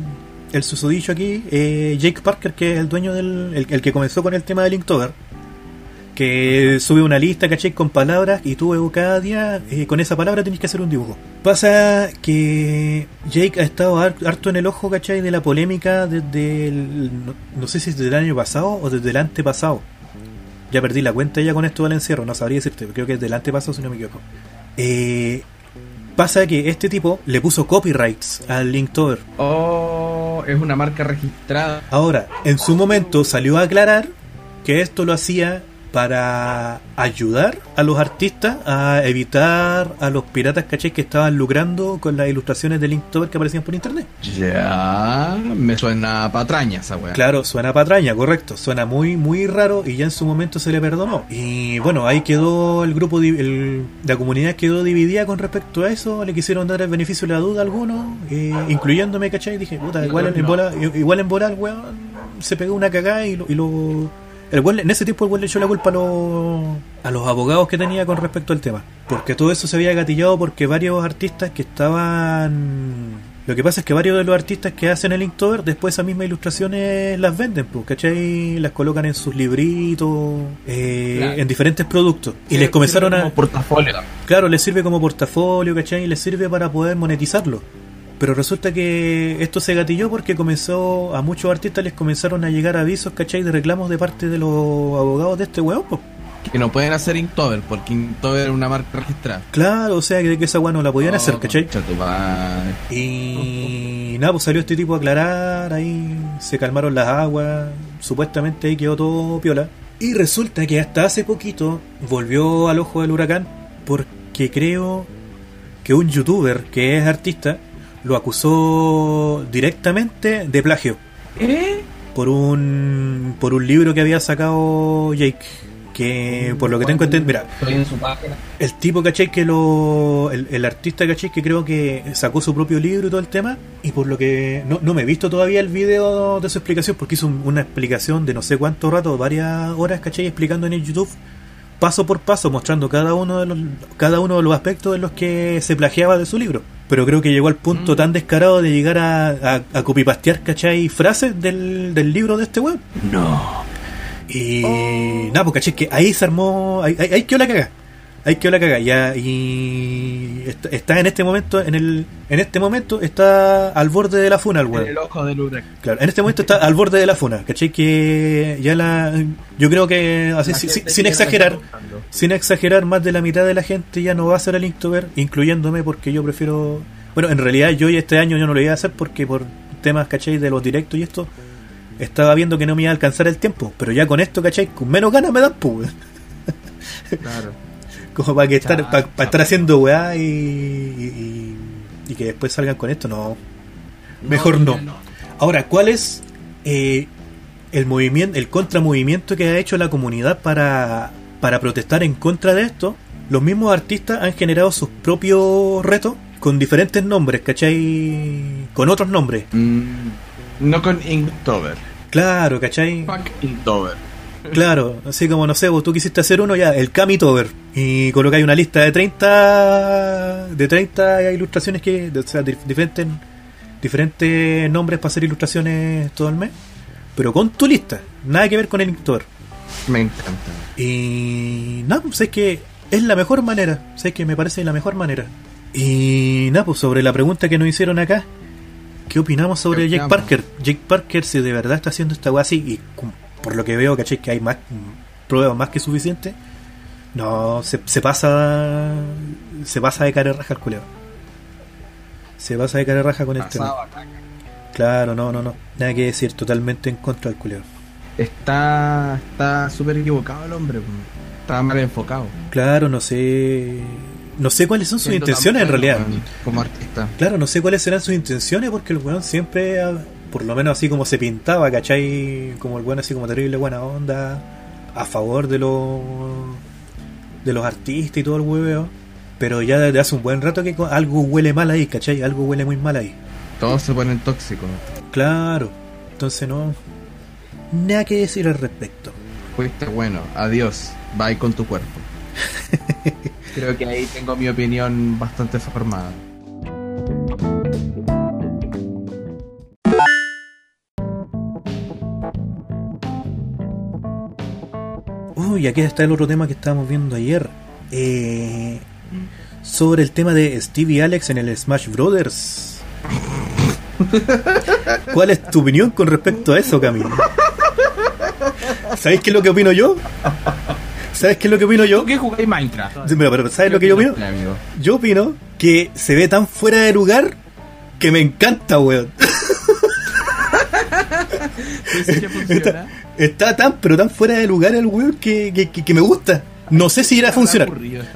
[SPEAKER 1] el susodicho aquí, eh, Jake Parker, que es el dueño del, el, el que comenzó con el tema del Inktober que sube una lista, ¿cachai? Con palabras y tú cada día eh, con esa palabra tenés que hacer un dibujo. Pasa que Jake ha estado har- harto en el ojo, ¿cachai? De la polémica desde el, no, no sé si desde el año pasado o desde el antepasado. Ya perdí la cuenta ya con esto del encierro, no sabría decirte, creo que es del antepasado si no me equivoco. Eh, pasa que este tipo le puso copyrights al Linktober.
[SPEAKER 2] Oh, es una marca registrada.
[SPEAKER 1] Ahora, en su momento salió a aclarar que esto lo hacía para ayudar a los artistas a evitar a los piratas, ¿cachai? Que estaban lucrando con las ilustraciones de Linktober que aparecían por internet.
[SPEAKER 2] Ya, me suena a patraña esa weá.
[SPEAKER 1] Claro, suena patraña, correcto. Suena muy, muy raro y ya en su momento se le perdonó. Y bueno, ahí quedó el grupo, el- la comunidad quedó dividida con respecto a eso. Le quisieron dar el beneficio de la duda a algunos, eh, incluyéndome, ¿cachai? Dije, puta, igual en, en bola, igual en bola el weón se pegó una cagada y lo. Y lo el le- en ese tiempo el weón le echó la culpa a los, a los abogados que tenía con respecto al tema. Porque todo eso se había gatillado porque varios artistas que estaban lo que pasa es que varios de los artistas que hacen el Inktober después esas mismas ilustraciones las venden, pues, ¿cachai? Las colocan en sus libritos, eh,
[SPEAKER 2] Claro.
[SPEAKER 1] en diferentes productos. Y les comenzaron
[SPEAKER 2] sirve
[SPEAKER 1] a...
[SPEAKER 2] como portafolio también.
[SPEAKER 1] Claro, les sirve como portafolio, ¿cachai? Y les sirve para poder monetizarlo. Pero resulta que esto se gatilló porque comenzó, a muchos artistas les comenzaron a llegar avisos, ¿cachai? De reclamos de parte de los abogados de este pues.
[SPEAKER 2] Que no pueden hacer Inktober, porque Inktober es una marca registrada.
[SPEAKER 1] Claro, o sea, que que esa weá no la podían hacer, ¿cachai? Y nada, pues salió este tipo a aclarar, ahí se calmaron las aguas, supuestamente ahí quedó todo piola. Y resulta que hasta hace poquito volvió al ojo del huracán porque creo que un youtuber que es artista lo acusó directamente de plagio
[SPEAKER 2] ¿Eh?
[SPEAKER 1] por un por un libro que había sacado Jake que por lo que tengo entendido mira
[SPEAKER 2] Estoy en su página.
[SPEAKER 1] el tipo, ¿cachai? Que lo. El, el artista, ¿cachai? Que creo que sacó su propio libro y todo el tema. Y por lo que. No, no me he visto todavía el video de su explicación, porque hizo un- una explicación de no sé cuánto rato, varias horas, ¿cachai? Explicando en el YouTube, paso por paso, mostrando cada uno de los, cada uno de los aspectos en los que se plagiaba de su libro. Pero creo que llegó al punto
[SPEAKER 2] Mm.
[SPEAKER 1] tan descarado de llegar a, a, a copipastear, ¿cachai? Frases del, del libro de este web.
[SPEAKER 2] No.
[SPEAKER 1] Y nada, pues caché que ahí se armó, ahí, ahí, ahí quedó la caga. Hay que la caga ya y está, está en este momento en el en este momento está al borde de la funa el
[SPEAKER 2] En
[SPEAKER 1] weón.
[SPEAKER 2] el ojo del huracán.
[SPEAKER 1] Claro, en este momento está al borde de la funa, ¿cachai? Que ya la yo creo que así, si- si- sin exagerar, sin exagerar, más de la mitad de la gente ya no va a hacer el Inktober, incluyéndome porque yo prefiero bueno, en realidad yo este año yo no lo iba a hacer porque por temas, ¿cachai? De los directos y esto estaba viendo que no me iba a alcanzar el tiempo, pero ya con esto, ¿cachai? Con menos ganas me dan, pues.
[SPEAKER 2] Claro.
[SPEAKER 1] Como para que estar, para, estar haciendo weá y, y, y que después salgan con esto, no. Mejor no. Ahora, ¿cuál es eh, el movimiento, el contramovimiento que ha hecho la comunidad para, para protestar en contra de esto? Los mismos artistas han generado sus propios retos con diferentes nombres, ¿cachai? Con otros nombres.
[SPEAKER 2] Mm, no con Inktober.
[SPEAKER 1] Claro, ¿cachai?
[SPEAKER 2] Fuck Inktober.
[SPEAKER 1] Claro, así como no sé, vos tú quisiste hacer uno ya, el Kamitover, y colocáis una lista de 30 de 30 ilustraciones que, o sea, dif- diferentes diferentes nombres para hacer ilustraciones todo el mes, pero con tu lista, nada que ver con el Inktober.
[SPEAKER 2] Me encanta.
[SPEAKER 1] Y nada, pues es que es la mejor manera, sé que me parece la mejor manera. Y nada, pues sobre la pregunta que nos hicieron acá, ¿qué opinamos sobre
[SPEAKER 2] ¿Qué
[SPEAKER 1] Jake
[SPEAKER 2] opinamos?
[SPEAKER 1] Parker? Jake Parker, si de verdad está haciendo esta weá así, y por lo que veo, caché que hay más pruebas más que suficientes, no, se, se pasa se pasa de cara raja el culeo. Se pasa de cara raja con el tema.
[SPEAKER 2] Pasaba caca.
[SPEAKER 1] Claro, no, no, no, nada que decir, totalmente en contra del culeo.
[SPEAKER 2] Está está súper equivocado el hombre. Está mal enfocado.
[SPEAKER 1] Claro, no sé. No sé cuáles son sus
[SPEAKER 2] Siendo
[SPEAKER 1] intenciones en realidad.
[SPEAKER 2] Como artista.
[SPEAKER 1] Claro, no sé cuáles serán sus intenciones porque el weón siempre, ah, por lo menos así como se pintaba, ¿cachai? Como el weón así como terrible buena onda, a favor de los de los artistas y todo el hueveo. Pero ya desde hace un buen rato que algo huele mal ahí, ¿cachai? Algo huele muy mal ahí.
[SPEAKER 2] Todos se ponen tóxicos.
[SPEAKER 1] Claro, entonces no. Nada que decir al respecto.
[SPEAKER 2] Fuiste bueno. Adiós. Bye con tu cuerpo. Creo que ahí tengo mi opinión bastante formada.
[SPEAKER 1] Uy, aquí está el otro tema que estábamos viendo ayer. Eh, sobre el tema de Stevie y Alex en el Smash Brothers. ¿Cuál es tu opinión con respecto a eso, Camilo? ¿Sabéis qué es lo que opino yo? ¿Sabes qué es lo que opino yo?
[SPEAKER 2] ¿Tú qué jugáis Minecraft?
[SPEAKER 1] Mira, pero ¿sabes lo que yo opino?
[SPEAKER 2] Amigo.
[SPEAKER 1] Yo opino que se ve tan fuera de lugar que me encanta, weón.
[SPEAKER 2] ¿Dices que funciona?
[SPEAKER 1] Está tan, pero tan fuera de lugar el weón que, que, que- que me gusta. No sé si irá a funcionar.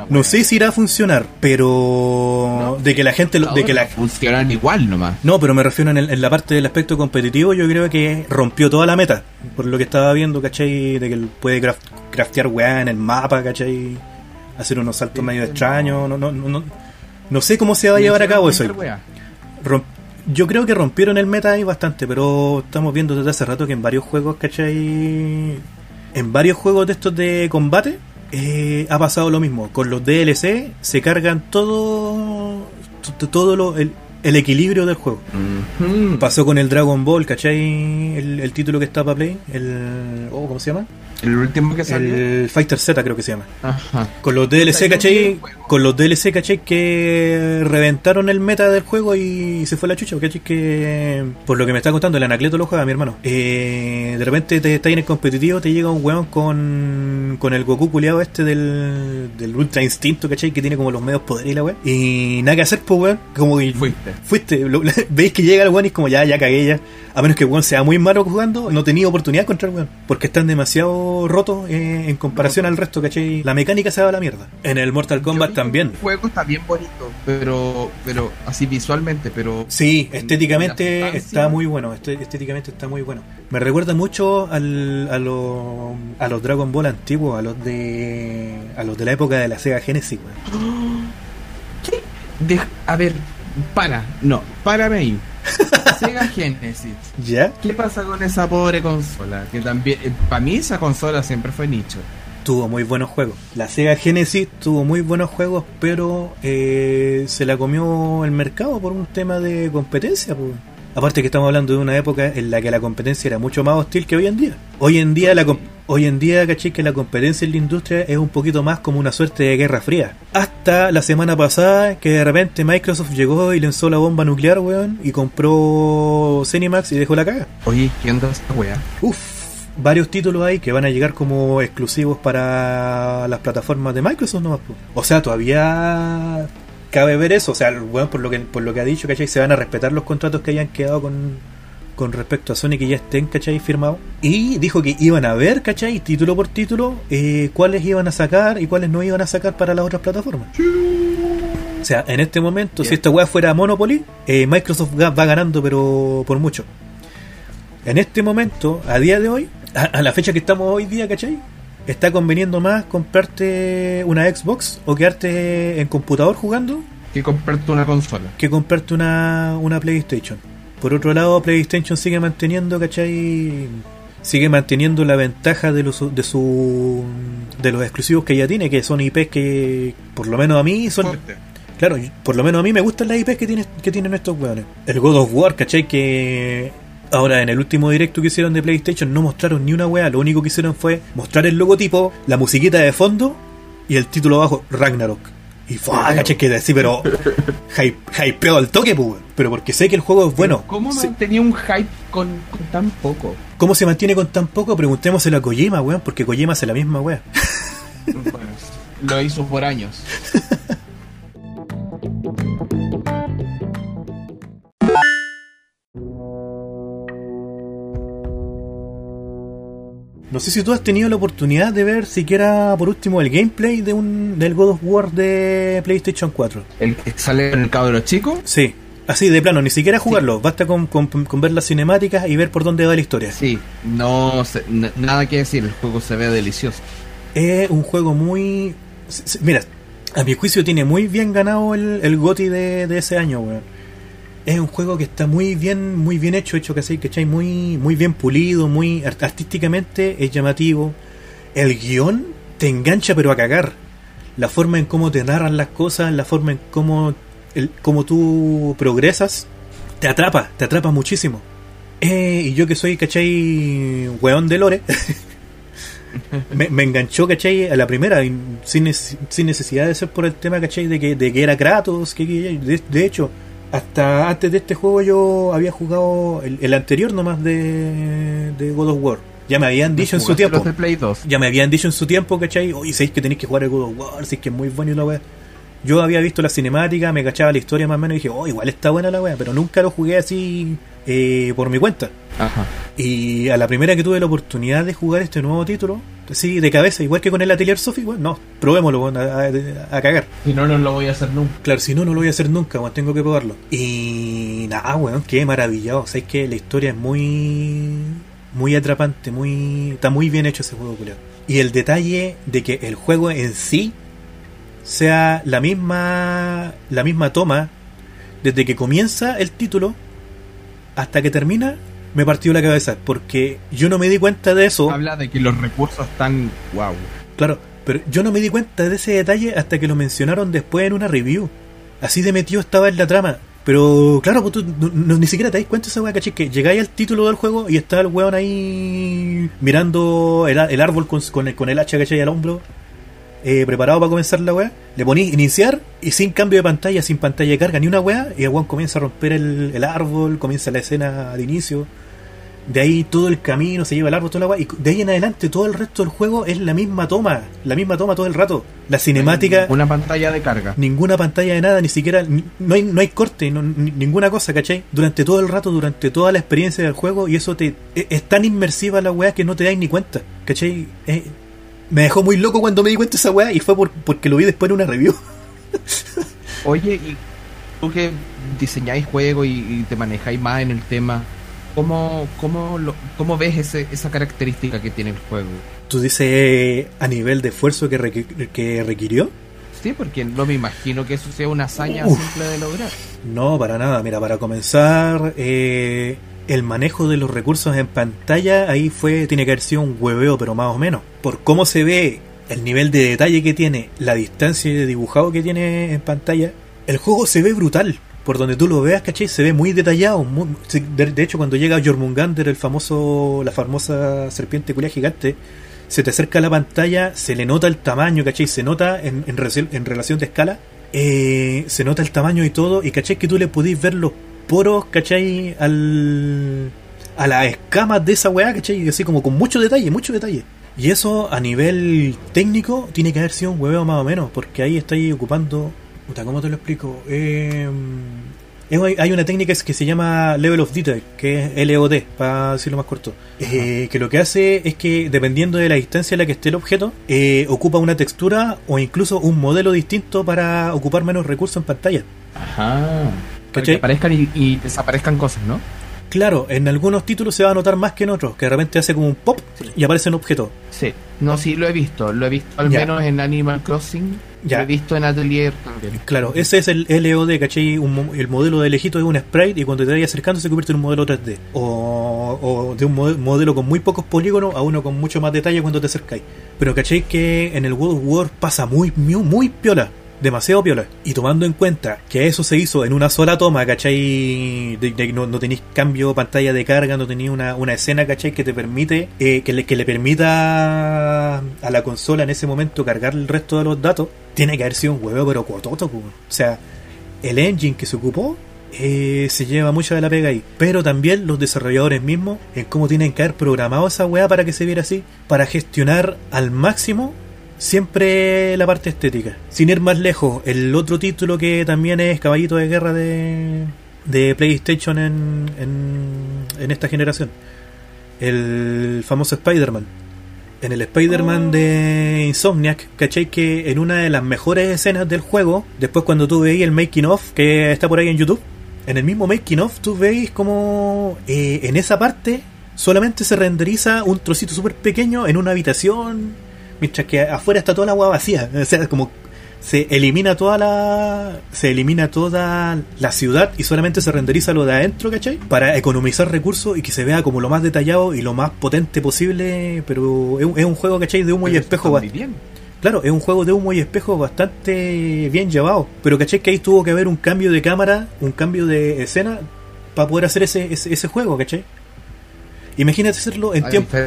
[SPEAKER 1] No sé si irá a funcionar, pero de que la gente lo- de que la
[SPEAKER 2] funcionan igual nomás.
[SPEAKER 1] no, pero me refiero en, el- en la parte del aspecto competitivo, yo creo que rompió toda la meta, por lo que estaba viendo, ¿cachai? De que él puede craft- craftear weá en el mapa, ¿cachai? Hacer unos saltos medio extraños, no, no, no, no, no sé cómo se va a llevar a cabo eso. Romp- yo creo que rompieron el meta ahí bastante, pero estamos viendo desde hace rato que en varios juegos, ¿cachai? En varios juegos de estos de combate eh, ha pasado lo mismo. Con los DLC se cargan todo, todo lo, el, el equilibrio del juego. Pasó con el Dragon Ball, ¿cachai? El, el título que está para Play. El, oh, ¿Cómo se llama?
[SPEAKER 2] El último que salió.
[SPEAKER 1] El Fighter Z creo que se llama.
[SPEAKER 2] Ajá.
[SPEAKER 1] Con los DLC, ¿cachai? Con los DLC, ¿cachai? Que reventaron el meta del juego y se fue la chucha, ¿cachai? Que por lo que me está contando, el Anacleto lo juega mi hermano. Eh, de repente te está en el competitivo, te llega un weón con, con el Goku culiado este del, del Ultra Instinto, ¿cachai? Que tiene como los medios poderes y la weón. Y nada que hacer, pues weón. Como que
[SPEAKER 2] Fuiste.
[SPEAKER 1] fuiste, lo- veis que llega el weón y es como ya, ya cagué ya. A menos que el weón sea muy malo jugando, no tenía oportunidad contra el weón. Porque están demasiado rotos eh, en comparación al resto, ¿cachai? La mecánica se va a la mierda. En el Mortal Kombat también.
[SPEAKER 2] El juego está bien bonito, pero, pero así visualmente, pero
[SPEAKER 1] Sí,
[SPEAKER 2] en
[SPEAKER 1] estéticamente está muy bueno. este- Estéticamente está muy bueno. Me recuerda mucho al, a, los a los Dragon Ball antiguos, a los de a los de la época de la Sega Genesis,
[SPEAKER 2] de- a ver, para, no, párame ahí. Sega Genesis.
[SPEAKER 1] ¿Ya?
[SPEAKER 2] ¿Qué pasa con esa pobre consola? Que también, para mí esa consola siempre fue nicho.
[SPEAKER 1] Tuvo muy buenos juegos. La Sega Genesis tuvo muy buenos juegos, pero eh, se la comió el mercado por un tema de competencia. pues. Aparte que estamos hablando de una época en la que la competencia era mucho más hostil que hoy en día. Hoy en día la, com- hoy en día, caché que la competencia en la industria es un poquito más como una suerte de guerra fría. Hasta la semana pasada, que de repente Microsoft llegó y lanzó la bomba nuclear, weón, y compró Cinemax y dejó la caga.
[SPEAKER 2] Oye, ¿qué onda esta wea?
[SPEAKER 1] Uf, varios títulos ahí que van a llegar como exclusivos para las plataformas de Microsoft nomás. O sea, todavía cabe ver eso. O sea, weón, por lo que, por lo que ha dicho, ¿cachai? Se van a respetar los contratos que hayan quedado con, con respecto a Sony que ya estén, ¿cachai? Firmados. Y dijo que iban a ver, ¿cachai? Título por título, eh, cuáles iban a sacar y cuáles no iban a sacar para las otras plataformas. O sea, en este momento, si esta weá fuera Monopoly, eh, Microsoft va ganando, pero por mucho. En este momento, a día de hoy, a, a la fecha que estamos hoy día, ¿cachai? Está conveniendo más comprarte una Xbox o quedarte en computador jugando
[SPEAKER 2] Que comprarte una consola.
[SPEAKER 1] que comprarte una, una PlayStation. Por otro lado, PlayStation sigue manteniendo, ¿cachai? Sigue manteniendo la ventaja de los, de su de los exclusivos que ya tiene, que son IPs que, por lo menos a mí, son,
[SPEAKER 2] Fuerte.
[SPEAKER 1] Claro, por lo menos a mí me gustan las IPs que, tiene, que tienen estos weones. El God of War, ¿cachai? Que ahora en el último directo que hicieron de PlayStation no mostraron ni una wea. Lo único que hicieron fue mostrar el logotipo, la musiquita de fondo y el título abajo, Ragnarok. Y fue, ¿cachai? Que así, pero hype- hypeado al toque, pues, weón. Pero porque sé que el juego es bueno.
[SPEAKER 2] ¿Cómo
[SPEAKER 1] Se-
[SPEAKER 2] mantenía un hype con, con tan poco?
[SPEAKER 1] ¿Cómo se mantiene con tan poco? Preguntémoselo a Kojima, weón, porque Kojima hace la misma wea.
[SPEAKER 2] Bueno, lo hizo por años.
[SPEAKER 1] No sé si tú has tenido la oportunidad de ver siquiera por último el gameplay de un del God of War de PlayStation 4.
[SPEAKER 2] El que sale en el cabro chico.
[SPEAKER 1] Sí, así de plano, ni siquiera jugarlo, basta con, con- con ver las cinemáticas y ver por dónde va la historia.
[SPEAKER 2] Sí, no sé, n- nada que decir, el juego se ve delicioso.
[SPEAKER 1] Es un juego muy... Mira, a mi juicio tiene muy bien ganado el, el GOTY de, de ese año, weón. Es un juego que está muy bien, muy bien hecho, hecho que ¿cachai? Muy, muy bien pulido, muy art- artísticamente es llamativo. El guion te engancha pero a cagar. La forma en cómo te narran las cosas, la forma en cómo, el, cómo tú progresas, te atrapa, te atrapa muchísimo. Eh, y yo que soy, ¿cachai? Weón de Lore. me, enganchó, ¿cachai? A la primera, sin, sin necesidad de ser por el tema, ¿cachai? De que, de que era Kratos, que, de hecho, hasta antes de este juego yo había jugado el, el anterior nomás de, de God of War. Ya me habían dicho en su tiempo.
[SPEAKER 2] los de Play 2.
[SPEAKER 1] Ya me habían dicho en su tiempo, ¿cachai? Oye, sabéis que tenéis que jugar el God of War, si es que es muy bueno y la weá. Yo había visto la cinemática, me cachaba la historia más o menos y dije, oh, igual está buena la weá, pero nunca lo jugué así eh, por mi cuenta.
[SPEAKER 2] Ajá.
[SPEAKER 1] Y a la primera que tuve la oportunidad de jugar este nuevo título, sí, de cabeza, igual que con el Atelier Sophie, bueno, no, probémoslo, bueno, a, a- a cagar.
[SPEAKER 2] Si no, no lo voy a hacer nunca.
[SPEAKER 1] Claro, si no, no lo voy a hacer nunca, bueno, tengo que probarlo. Y nada, weón, qué maravillado. O sea, es que la historia es muy, muy atrapante, muy, está muy bien hecho ese juego, culiao. Y el detalle de que el juego en sí sea la misma, la misma toma desde que comienza el título hasta que termina, me partió la cabeza, porque yo no me di cuenta de eso.
[SPEAKER 2] Habla de que los recursos están wow.
[SPEAKER 1] Claro, pero yo no me di cuenta de ese detalle hasta que lo mencionaron después en una review. Así de metido estaba en la trama. Pero claro, pues tú no- no- ni siquiera te das cuenta de esa weá, caché, que llegáis al título del juego y está el weón ahí mirando el, el árbol con, con el, con el hacha, caché, al hombro, eh, preparado para comenzar la weá. Le ponís iniciar y sin cambio de pantalla, sin pantalla de carga, ni una weá, y el weón comienza a romper el, el árbol, comienza la escena de inicio. De ahí todo el camino se lleva el árbol, toda la weá, y de ahí en adelante todo el resto del juego es la misma toma, la misma toma todo el rato. La cinemática,
[SPEAKER 2] Una pantalla de carga.
[SPEAKER 1] ninguna pantalla de nada, ni siquiera, ni- no hay, no hay corte, no- ni- ninguna cosa, ¿cachai? Durante todo el rato, durante toda la experiencia del juego, y eso te es, es tan inmersiva la weá que no te das ni cuenta, ¿cachai? Eh, me dejó muy loco cuando me di cuenta de esa weá y fue por, porque lo vi después en una review.
[SPEAKER 2] Oye, y tú que diseñáis juegos y, y te manejáis más en el tema, ¿cómo, cómo, lo- cómo ves ese, esa característica que tiene el juego?
[SPEAKER 1] Tú dices eh, a nivel de esfuerzo que, requ- que requirió.
[SPEAKER 2] Sí, porque no me imagino que eso sea una hazaña
[SPEAKER 1] Uf.
[SPEAKER 2] simple de lograr.
[SPEAKER 1] No, para nada. Mira, para comenzar, eh, el manejo de los recursos en pantalla ahí fue tiene que haber sido un hueveo, pero más o menos. Por cómo se ve el nivel de detalle que tiene, la distancia de dibujado que tiene en pantalla, el juego se ve brutal. Por donde tú lo veas, ¿cachai? Se ve muy detallado. de, hecho, cuando llega Jormungander, el famoso, la famosa serpiente culia gigante, se te acerca a la pantalla, se le nota el tamaño, ¿cachai? Se nota en, relación- de escala, eh, se nota el tamaño y todo, y ¿cachai? Que tú le podís ver los poros, ¿cachai? Al, a las escamas de esa weá, ¿cachai? Así como con mucho detalle, mucho detalle. Y eso a nivel técnico tiene que haber sido un hueveo más o menos, porque ahí estáis ocupando... Puta, ¿cómo te lo explico? Eh, hay- una técnica que se llama Level of Detail, que es LOD, para decirlo más corto. Eh, que lo que hace es que, dependiendo de la distancia a la que esté el objeto, eh, ocupa una textura o incluso un modelo distinto para ocupar menos recursos en pantalla.
[SPEAKER 2] Ajá. Que aparezcan y, y desaparezcan cosas, ¿no?
[SPEAKER 1] Claro, en algunos títulos se va a notar más que en otros, que de repente hace como un pop y aparece un objeto.
[SPEAKER 2] Sí. No, sí, lo he visto. Lo he visto al
[SPEAKER 1] Ya.
[SPEAKER 2] menos en Animal Crossing.
[SPEAKER 1] Ya.
[SPEAKER 2] Lo he visto en Atelier también.
[SPEAKER 1] Claro, ese es el LOD, ¿cachai? Un el modelo de lejito es un sprite y cuando te vayas acercando se convierte en un modelo 3D. O, o de un mode- modelo con muy pocos polígonos a uno con mucho más detalle cuando te acercáis. Pero ¿cachai? Que en el World of War pasa muy, muy, muy piola. Demasiado piola. Y tomando en cuenta que eso se hizo en una sola toma, ¿cachai? De- no, no tenéis cambio pantalla de carga, no tenéis una, una escena, ¿cachai? Que te permite, eh, que, le, que le permita a la consola en ese momento cargar el resto de los datos. Tiene que haber sido un huevo, pero cuototo, po. O sea, el engine que se ocupó eh, se lleva mucha de la pega ahí. Pero también los desarrolladores mismos, en cómo tienen que haber programado esa weá para que se viera así, para gestionar al máximo siempre la parte estética. Sin ir más lejos, el otro título que también es Caballito de Guerra de, de PlayStation en, en, en esta generación, el famoso Spider-Man. En el Spider-Man de Insomniac, ¿cachai? Que en una de las mejores escenas del juego, después cuando tú veis el making of que está por ahí en YouTube, en el mismo making of tú veis como eh, en esa parte solamente se renderiza un trocito súper pequeño en una habitación, mientras que afuera está toda la agua vacía. O sea, como se elimina toda la se elimina toda la ciudad y solamente se renderiza lo de adentro, ¿cachai? Para economizar recursos y que se vea como lo más detallado y lo más potente posible, pero es un, es un juego, ¿cachai? De humo y espejo
[SPEAKER 2] muy bien.
[SPEAKER 1] Claro, es un juego de humo y espejo bastante bien llevado. Pero caché que ahí tuvo que haber un cambio de cámara, un cambio de escena para poder hacer ese, ese, ese juego, ¿cachai? Imagínate hacerlo en tiempo.
[SPEAKER 2] de-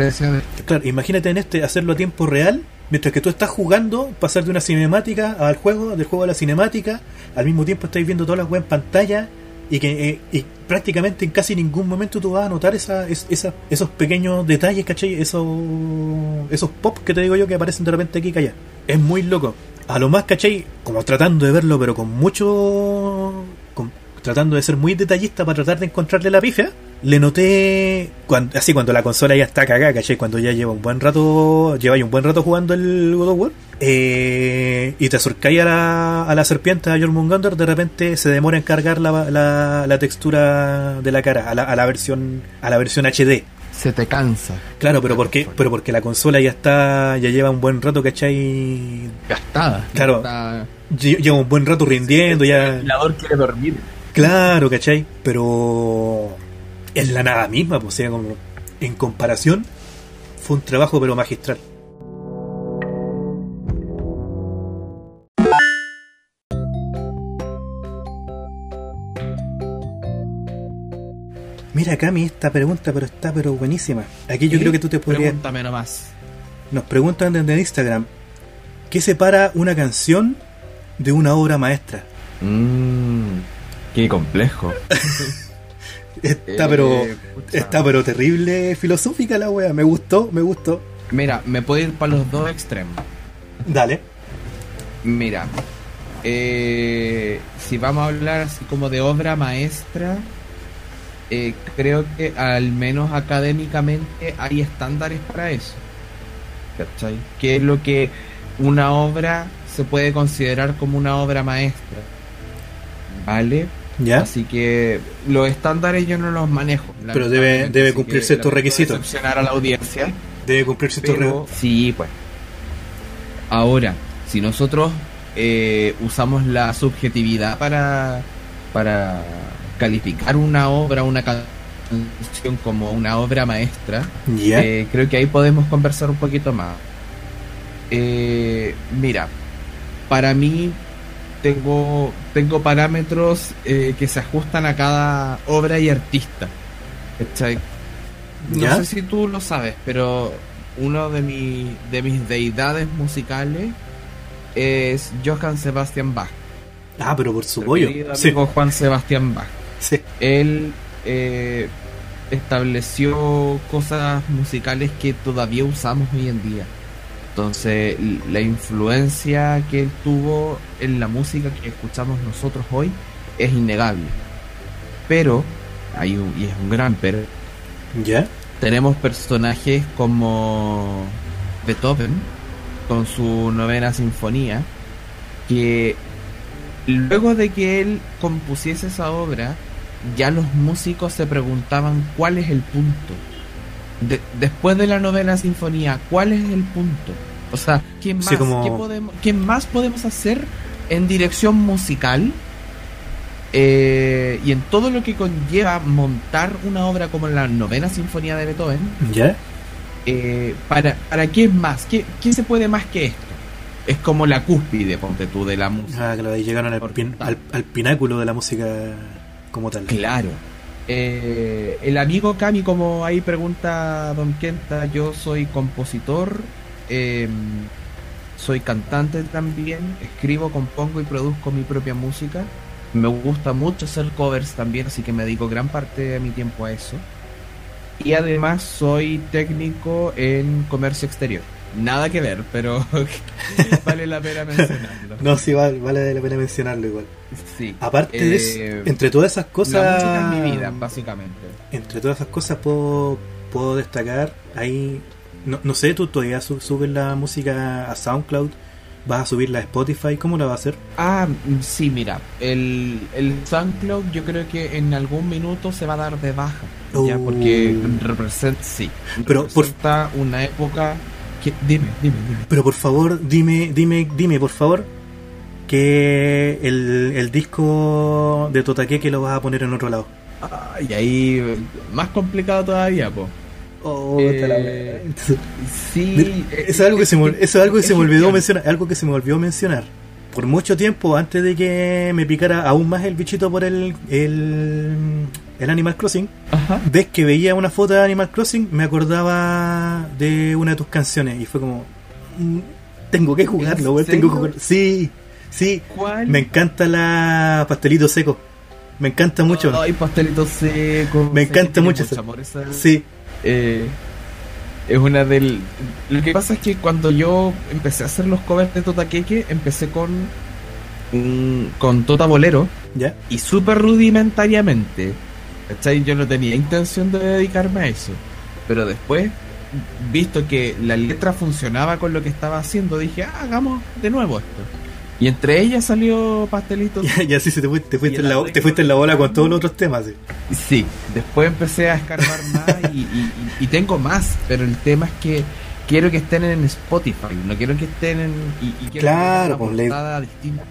[SPEAKER 1] Claro, imagínate en este hacerlo a tiempo real, mientras que tú estás jugando, pasar de una cinemática al juego, del juego a la cinemática, al mismo tiempo estáis viendo todas las weas en pantalla y que eh, y prácticamente en casi ningún momento tú vas a notar esa, es- esa- esos pequeños detalles, ¿cachai? Esos, esos pop que te digo yo que aparecen de repente aquí y allá. Es muy loco. A lo más, ¿cachai? Como tratando de verlo, pero con mucho... con- tratando de ser muy detallista para tratar de encontrarle la pifia, le noté, cuando, así cuando la consola ya está cagada, ¿cachai? Cuando ya lleva un buen rato, lleváis un buen rato jugando el God of War, eh, y te acercáis a la, a la serpiente, a Jormungandr, de repente se demora en cargar la, la, la textura de la cara, a la, a la versión a la versión HD.
[SPEAKER 2] se te cansa.
[SPEAKER 1] Claro, pero porque, pero porque la consola ya está, ya lleva un buen rato, ¿cachai?
[SPEAKER 2] Gastada.
[SPEAKER 1] Claro.
[SPEAKER 2] Está-
[SPEAKER 1] Lleva un buen rato rindiendo,
[SPEAKER 2] El
[SPEAKER 1] ya...
[SPEAKER 2] ventilador quiere dormir.
[SPEAKER 1] Claro, ¿cachai? Pero es la nada misma, pues, o sea, como en comparación, fue un trabajo pero magistral. Mira, Cami, esta pregunta, pero está pero buenísima. Aquí yo creo que tú te podrías...
[SPEAKER 2] Pregúntame nomás.
[SPEAKER 1] Nos preguntan desde Instagram, ¿qué separa una canción de una obra maestra?
[SPEAKER 2] Mmm, qué complejo.
[SPEAKER 1] Está
[SPEAKER 2] Eh,
[SPEAKER 1] pero...
[SPEAKER 2] pucha.
[SPEAKER 1] Está pero terrible filosófica la wea, me gustó, me gustó.
[SPEAKER 2] Mira, me puedo ir para los dos extremos.
[SPEAKER 1] Dale.
[SPEAKER 2] Mira, eh, si vamos a hablar así como de obra maestra, eh, creo que al menos académicamente hay estándares para eso. ¿Cachai? Que es lo que una obra se puede considerar como una obra maestra. ¿Vale?
[SPEAKER 1] ¿Ya?
[SPEAKER 2] Así que los estándares yo no los manejo.
[SPEAKER 1] Pero debe- debe
[SPEAKER 2] así
[SPEAKER 1] cumplir
[SPEAKER 2] que
[SPEAKER 1] ciertos
[SPEAKER 2] lamento
[SPEAKER 1] requisitos.
[SPEAKER 2] Decepcionar a la audiencia.
[SPEAKER 1] Debe cumplir ciertos
[SPEAKER 2] Pero,
[SPEAKER 1] re-
[SPEAKER 2] sí, pues. Ahora, si nosotros eh, usamos la subjetividad para, para calificar una obra, una canción como una obra maestra, eh, creo que ahí podemos conversar un poquito más. Eh, mira, para mí tengo, tengo parámetros eh, que se ajustan a cada obra y artista. ¿cachai? No
[SPEAKER 1] ¿Ya?
[SPEAKER 2] sé si tú lo sabes, pero uno de, mi, de mis deidades musicales es Johann Sebastian Bach.
[SPEAKER 1] Ah, pero por su pollo. Sí,
[SPEAKER 2] Juan Sebastián Bach.
[SPEAKER 1] sí.
[SPEAKER 2] Él eh, estableció cosas musicales que todavía usamos hoy en día. Entonces, la influencia que él tuvo en la música que escuchamos nosotros hoy es innegable. Pero, hay un, y es un gran pero,
[SPEAKER 1] ¿Ya?
[SPEAKER 2] tenemos personajes como Beethoven con su novena sinfonía que luego de que él compusiese esa obra ya los músicos se preguntaban cuál es el punto De- después de la novena sinfonía cuál es el punto o sea qué más
[SPEAKER 1] Sí, como-
[SPEAKER 2] ¿Qué podemos qué más podemos hacer en dirección musical eh, y en todo lo que conlleva montar una obra como la novena sinfonía de Beethoven
[SPEAKER 1] ¿Ya?
[SPEAKER 2] eh, para, ¿para qué es más? ¿Qué, ¿Qué se puede más que esto? Es como la cúspide, ponte tú, de la música.
[SPEAKER 1] Ah, claro, ahí llegaron al, pin- al, al pináculo de la música como tal.
[SPEAKER 2] Claro. Eh, el amigo Cami, como ahí pregunta Don Kenta, yo soy compositor, eh, soy cantante también, escribo, compongo y produzco mi propia música. Me gusta mucho hacer covers también, así que me dedico gran parte de mi tiempo a eso. Y además soy técnico en comercio exterior. Nada que ver, pero vale la pena mencionarlo.
[SPEAKER 1] No, sí, vale, vale la pena mencionarlo igual.
[SPEAKER 2] Sí.
[SPEAKER 1] Aparte de
[SPEAKER 2] Eh,
[SPEAKER 1] eso, entre todas esas cosas.
[SPEAKER 2] La música es mi vida, básicamente.
[SPEAKER 1] Entre todas esas cosas puedo, puedo destacar ahí. No, no sé, tú todavía su- subes la música a SoundCloud, vas a subirla a Spotify, ¿cómo la vas a hacer?
[SPEAKER 2] Ah, mm, sí, mira, el, el SoundCloud yo creo que en algún minuto se va a dar de baja, ya
[SPEAKER 1] Uh.
[SPEAKER 2] porque representa, sí,
[SPEAKER 1] Pero por-
[SPEAKER 2] representa una época que, dime, dime, dime.
[SPEAKER 1] Pero por favor, dime, dime, dime, por favor, que el, el disco de Totaque que lo vas a poner en otro lado.
[SPEAKER 2] Y ahí más complicado todavía, po.
[SPEAKER 1] Oh,
[SPEAKER 2] Eh,
[SPEAKER 1] te la wea.
[SPEAKER 2] Sí,
[SPEAKER 1] Mira, eso es algo que se me, eso es algo que se me olvidó mencionar, algo que se me olvidó mencionar. Por mucho tiempo, antes de que me picara aún más el bichito por el, el, el Animal Crossing,
[SPEAKER 2] Ajá.
[SPEAKER 1] ves que veía una foto de Animal Crossing, me acordaba de una de tus canciones y fue como, mm, tengo que jugarlo,
[SPEAKER 2] ¿En
[SPEAKER 1] weón, tengo que jugarlo. Sí, sí,
[SPEAKER 2] ¿Cuál?
[SPEAKER 1] me encanta la pastelito seco, me encanta mucho.
[SPEAKER 2] Ay, pastelito seco.
[SPEAKER 1] Me encanta mucho esa-
[SPEAKER 2] esa-
[SPEAKER 1] Sí,
[SPEAKER 2] Eh, es una del. Lo que pasa es que cuando yo empecé a hacer los covers de Tota Keke, empecé con. mm, con Tota Bolero
[SPEAKER 1] ya,
[SPEAKER 2] y súper rudimentariamente. ¿Cachai? Yo no tenía intención de dedicarme a eso. Pero después, visto que la letra funcionaba con lo que estaba haciendo, dije, ah, hagamos de nuevo esto. Y entre ellas salió Pastelito
[SPEAKER 1] y, así se te fuiste, te fuiste, en la, te fuiste en la bola con todos los otros temas. sí.
[SPEAKER 2] Sí, después empecé a escarbar más y, y- y- y tengo más, pero el tema es que quiero que estén en Spotify, no quiero que estén en... Y, y quiero
[SPEAKER 1] Claro,
[SPEAKER 2] que
[SPEAKER 1] pues,
[SPEAKER 2] una portada distinta.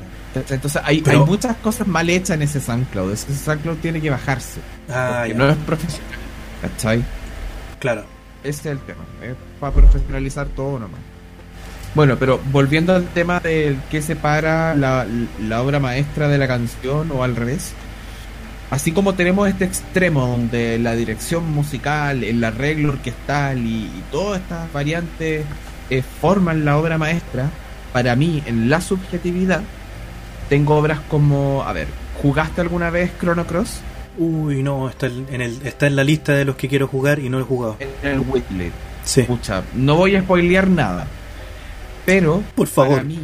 [SPEAKER 2] Entonces hay,
[SPEAKER 1] Pero-
[SPEAKER 2] hay muchas cosas mal hechas en ese SoundCloud, ese SoundCloud tiene que bajarse,
[SPEAKER 1] Ah, ya,
[SPEAKER 2] no es profesional, ¿cachai?
[SPEAKER 1] claro.
[SPEAKER 2] Ese es el tema, es para profesionalizar todo nomás. Bueno, pero volviendo al tema del que separa la, la obra maestra de la canción o al revés, así como tenemos este extremo donde la dirección musical, el arreglo orquestal y, y todas estas variantes eh, forman la obra maestra, para mí, en la subjetividad, tengo obras como, a ver, ¿jugaste alguna vez Chrono Cross?
[SPEAKER 1] Uy, no, está en, el, está en la lista de los que quiero jugar y no lo he jugado.
[SPEAKER 2] En el Witlet.
[SPEAKER 1] Sí,
[SPEAKER 2] Escucha, no voy a spoilear nada. Pero,
[SPEAKER 1] por favor.
[SPEAKER 2] para mí,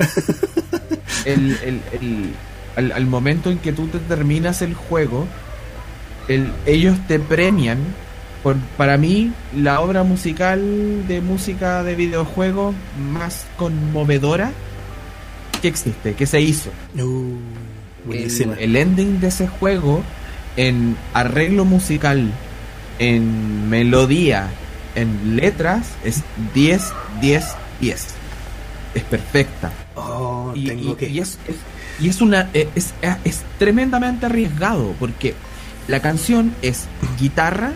[SPEAKER 2] el, el- el- al, al momento en que tú te terminas el juego, el- ellos te premian por, para mí, la obra musical de música de videojuegos más conmovedora que existe, que se hizo.
[SPEAKER 1] Uh,
[SPEAKER 2] el ending de ese juego, en arreglo musical, en melodía, en letras, es 10, 10, 10. Es perfecta.
[SPEAKER 1] oh,
[SPEAKER 2] Y,
[SPEAKER 1] tengo
[SPEAKER 2] y-
[SPEAKER 1] que.
[SPEAKER 2] y es, es- y es una es, es- es tremendamente arriesgado porque la canción es guitarra,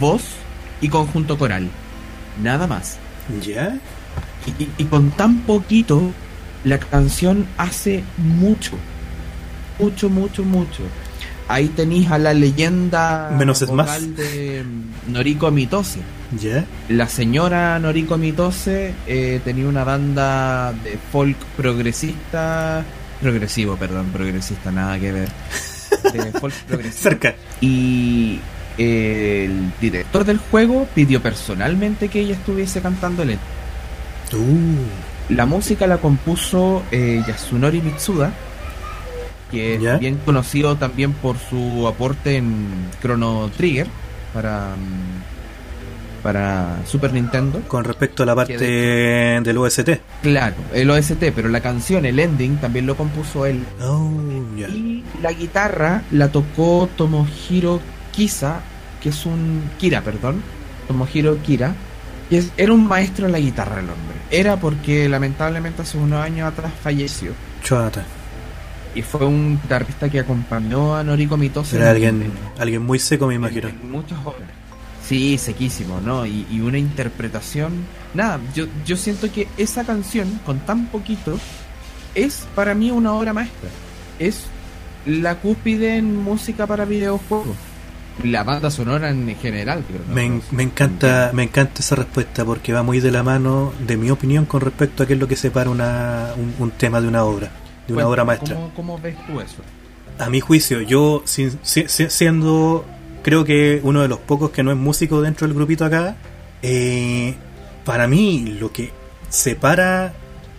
[SPEAKER 2] voz y conjunto coral. Nada más.
[SPEAKER 1] ¿Ya?
[SPEAKER 2] Y con tan poquito, la canción hace mucho. Mucho, mucho, mucho. Ahí tenéis a la leyenda
[SPEAKER 1] Menos es
[SPEAKER 2] vocal
[SPEAKER 1] más.
[SPEAKER 2] de Noriko Mitose.
[SPEAKER 1] ¿Ya?
[SPEAKER 2] La señora Noriko Mitose eh, tenía una banda de folk progresista, progresivo, perdón, progresista, nada que ver. De folk progresivo.
[SPEAKER 1] Cerca.
[SPEAKER 2] Y eh, el director del juego pidió personalmente que ella estuviese cantando el
[SPEAKER 1] Uh,
[SPEAKER 2] La música la compuso eh, Yasunori Mitsuda, que
[SPEAKER 1] ¿Ya?
[SPEAKER 2] es bien conocido también por su aporte en Chrono Trigger para, mm, para Super Nintendo.
[SPEAKER 1] con respecto a la parte del OST.
[SPEAKER 2] Claro, el OST, pero la canción, el ending, también lo compuso él.
[SPEAKER 1] Oh.
[SPEAKER 2] Y la guitarra la tocó Tomohiro Kisa, que es un. Kira, perdón. Tomohiro Kira. Que es- era un maestro en la guitarra el hombre. Era porque lamentablemente hace unos años atrás falleció.
[SPEAKER 1] Chata.
[SPEAKER 2] Y fue un guitarrista que acompañó a Noriko Mitose.
[SPEAKER 1] Era
[SPEAKER 2] en-
[SPEAKER 1] alguien,
[SPEAKER 2] en-
[SPEAKER 1] alguien muy seco, me imagino.
[SPEAKER 2] en muchas obras. Sí, sequísimo, ¿no? Y, y una interpretación. Nada, yo, yo siento que esa canción, con tan poquito, es para mí una obra maestra. Es la cúspide en música para videojuegos. La banda sonora en general, creo. ¿no?
[SPEAKER 1] Me, en- me encanta me encanta esa respuesta porque va muy de la mano de mi opinión con respecto a qué es lo que separa una, un, un tema de una obra, de una obra maestra.
[SPEAKER 2] ¿cómo, cómo ves tú eso?
[SPEAKER 1] A mi juicio, yo sin- si- si- siendo creo que uno de los pocos que no es músico dentro del grupito acá, eh, para mí lo que separa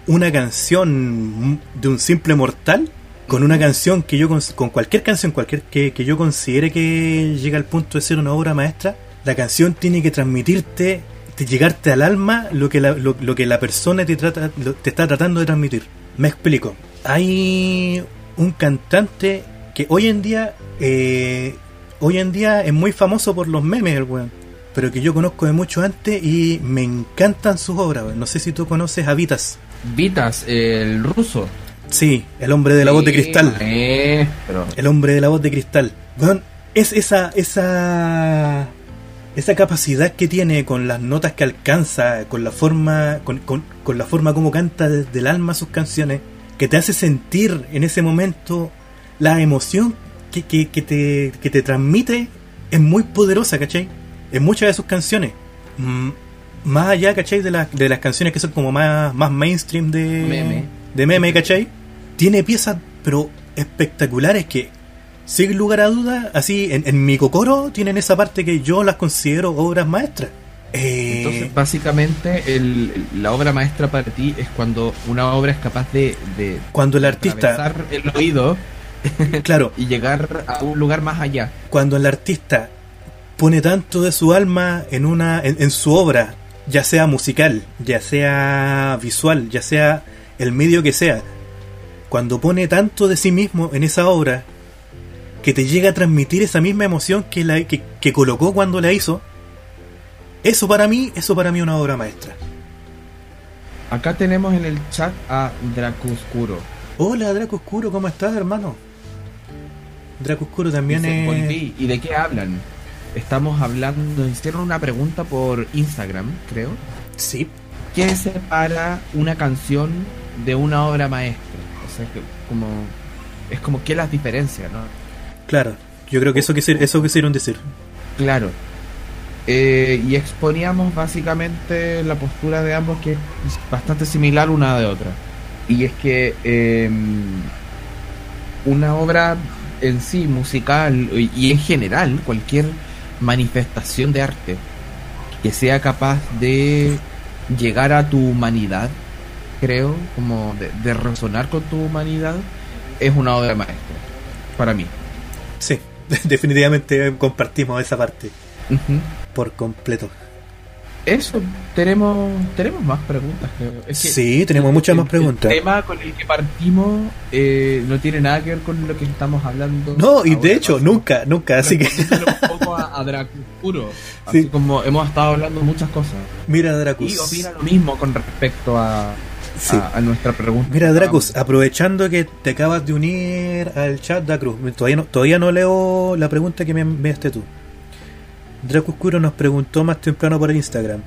[SPEAKER 1] una canción de un simple mortal con una canción que yo con cualquier canción cualquier que, que yo considere que llega al punto de ser una obra maestra la canción tiene que transmitirte de llegarte al alma lo que la, lo, lo que la persona te trata lo- te está tratando de transmitir me explico hay un cantante que hoy en día eh, hoy en día es muy famoso por los memes el weón pero que yo conozco de mucho antes y me encantan sus obras weón. no sé si tú conoces a Vitas
[SPEAKER 2] Vitas, el ruso.
[SPEAKER 1] sí el hombre de la voz de cristal
[SPEAKER 2] Eh, pero
[SPEAKER 1] el hombre de la voz de cristal. Weón, es esa, esa, esa capacidad que tiene con las notas que alcanza, con la forma, con, con- con la forma como canta desde el alma sus canciones, que te hace sentir en ese momento la emoción que, que- que te, que te transmite, es muy poderosa, ¿cachai? En muchas de sus canciones. Más allá, ¿cachai? De, las de las canciones que son como más, más mainstream de
[SPEAKER 2] Meme.
[SPEAKER 1] de meme, ¿cachai? Tiene piezas, pero espectaculares que, sin lugar a dudas, así, en, en mi cocoro tienen esa parte que yo las considero obras maestras. Eh,
[SPEAKER 2] Entonces, básicamente, el- la obra maestra para ti es cuando una obra es capaz de, de
[SPEAKER 1] cuando el artista,
[SPEAKER 2] el oído
[SPEAKER 1] claro,
[SPEAKER 2] y llegar a un lugar más allá.
[SPEAKER 1] cuando el artista pone tanto de su alma en una en, en su obra, ya sea musical, ya sea visual, ya sea el medio que sea, cuando pone tanto de sí mismo en esa obra que te llega a transmitir esa misma emoción que la que, que colocó cuando la hizo, eso para mí, eso para mí es una obra maestra.
[SPEAKER 2] Acá tenemos en el chat a Dracoscuro.
[SPEAKER 1] Hola Draco Oscuro, ¿cómo estás, hermano? Draco Oscuro también
[SPEAKER 2] Dice,
[SPEAKER 1] es
[SPEAKER 2] "Volví". ¿Y de qué hablan? Estamos hablando, nos hicieron una pregunta por Instagram, creo.
[SPEAKER 1] sí,
[SPEAKER 2] ¿Qué separa una canción de una obra maestra? O sea, que como es como que las diferencia, ¿no?
[SPEAKER 1] claro. Yo creo que eso quisieron, eso quisieron decir.
[SPEAKER 2] Claro. Eh, y exponíamos básicamente la postura de ambos que es bastante similar una de otra. Y es que eh, una obra en sí, musical y en general, cualquier manifestación de arte que sea capaz de llegar a tu humanidad, creo, como de, de resonar con tu humanidad, es una obra maestra, para mí.
[SPEAKER 1] Sí, definitivamente compartimos esa parte
[SPEAKER 2] Ujú.
[SPEAKER 1] Por completo.
[SPEAKER 2] Eso, tenemos tenemos más preguntas. creo. Es que
[SPEAKER 1] Sí, tenemos muchas
[SPEAKER 2] el-
[SPEAKER 1] más preguntas.
[SPEAKER 2] El tema con el que partimos eh, no tiene nada que ver con lo que estamos hablando.
[SPEAKER 1] No, y de hecho, nunca, nunca. Así que,
[SPEAKER 2] un poco a, a. Así
[SPEAKER 1] Sí.
[SPEAKER 2] como hemos estado hablando muchas cosas.
[SPEAKER 1] mira, Dracus.
[SPEAKER 2] Y opina lo mismo con respecto a,
[SPEAKER 1] Sí.
[SPEAKER 2] a, a nuestra pregunta.
[SPEAKER 1] Mira, Dracus, aprovechando que te acabas de unir al chat, Dracus, todavía no, todavía no leo la pregunta que me enviaste tú. Dracus Curo nos preguntó más temprano por el Instagram.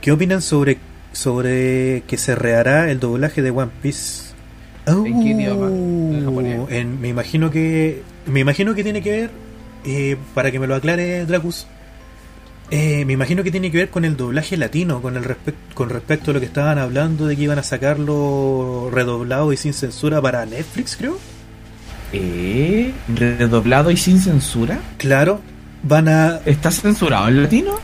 [SPEAKER 1] ¿Qué opinan sobre, sobre que se rehará el doblaje de One Piece?
[SPEAKER 2] ¿En qué idioma? ¿En japonés?
[SPEAKER 1] Oh, en- me imagino que me imagino que tiene que ver eh, para que me lo aclare Dracus Eh, me imagino que tiene que ver con el doblaje latino, con el respect- con respecto a lo que estaban hablando de que iban a sacarlo redoblado y sin censura para Netflix, creo.
[SPEAKER 2] ¿Eh? ¿Redoblado y sin censura?
[SPEAKER 1] Claro, van a
[SPEAKER 2] ¿Está censurado en latino?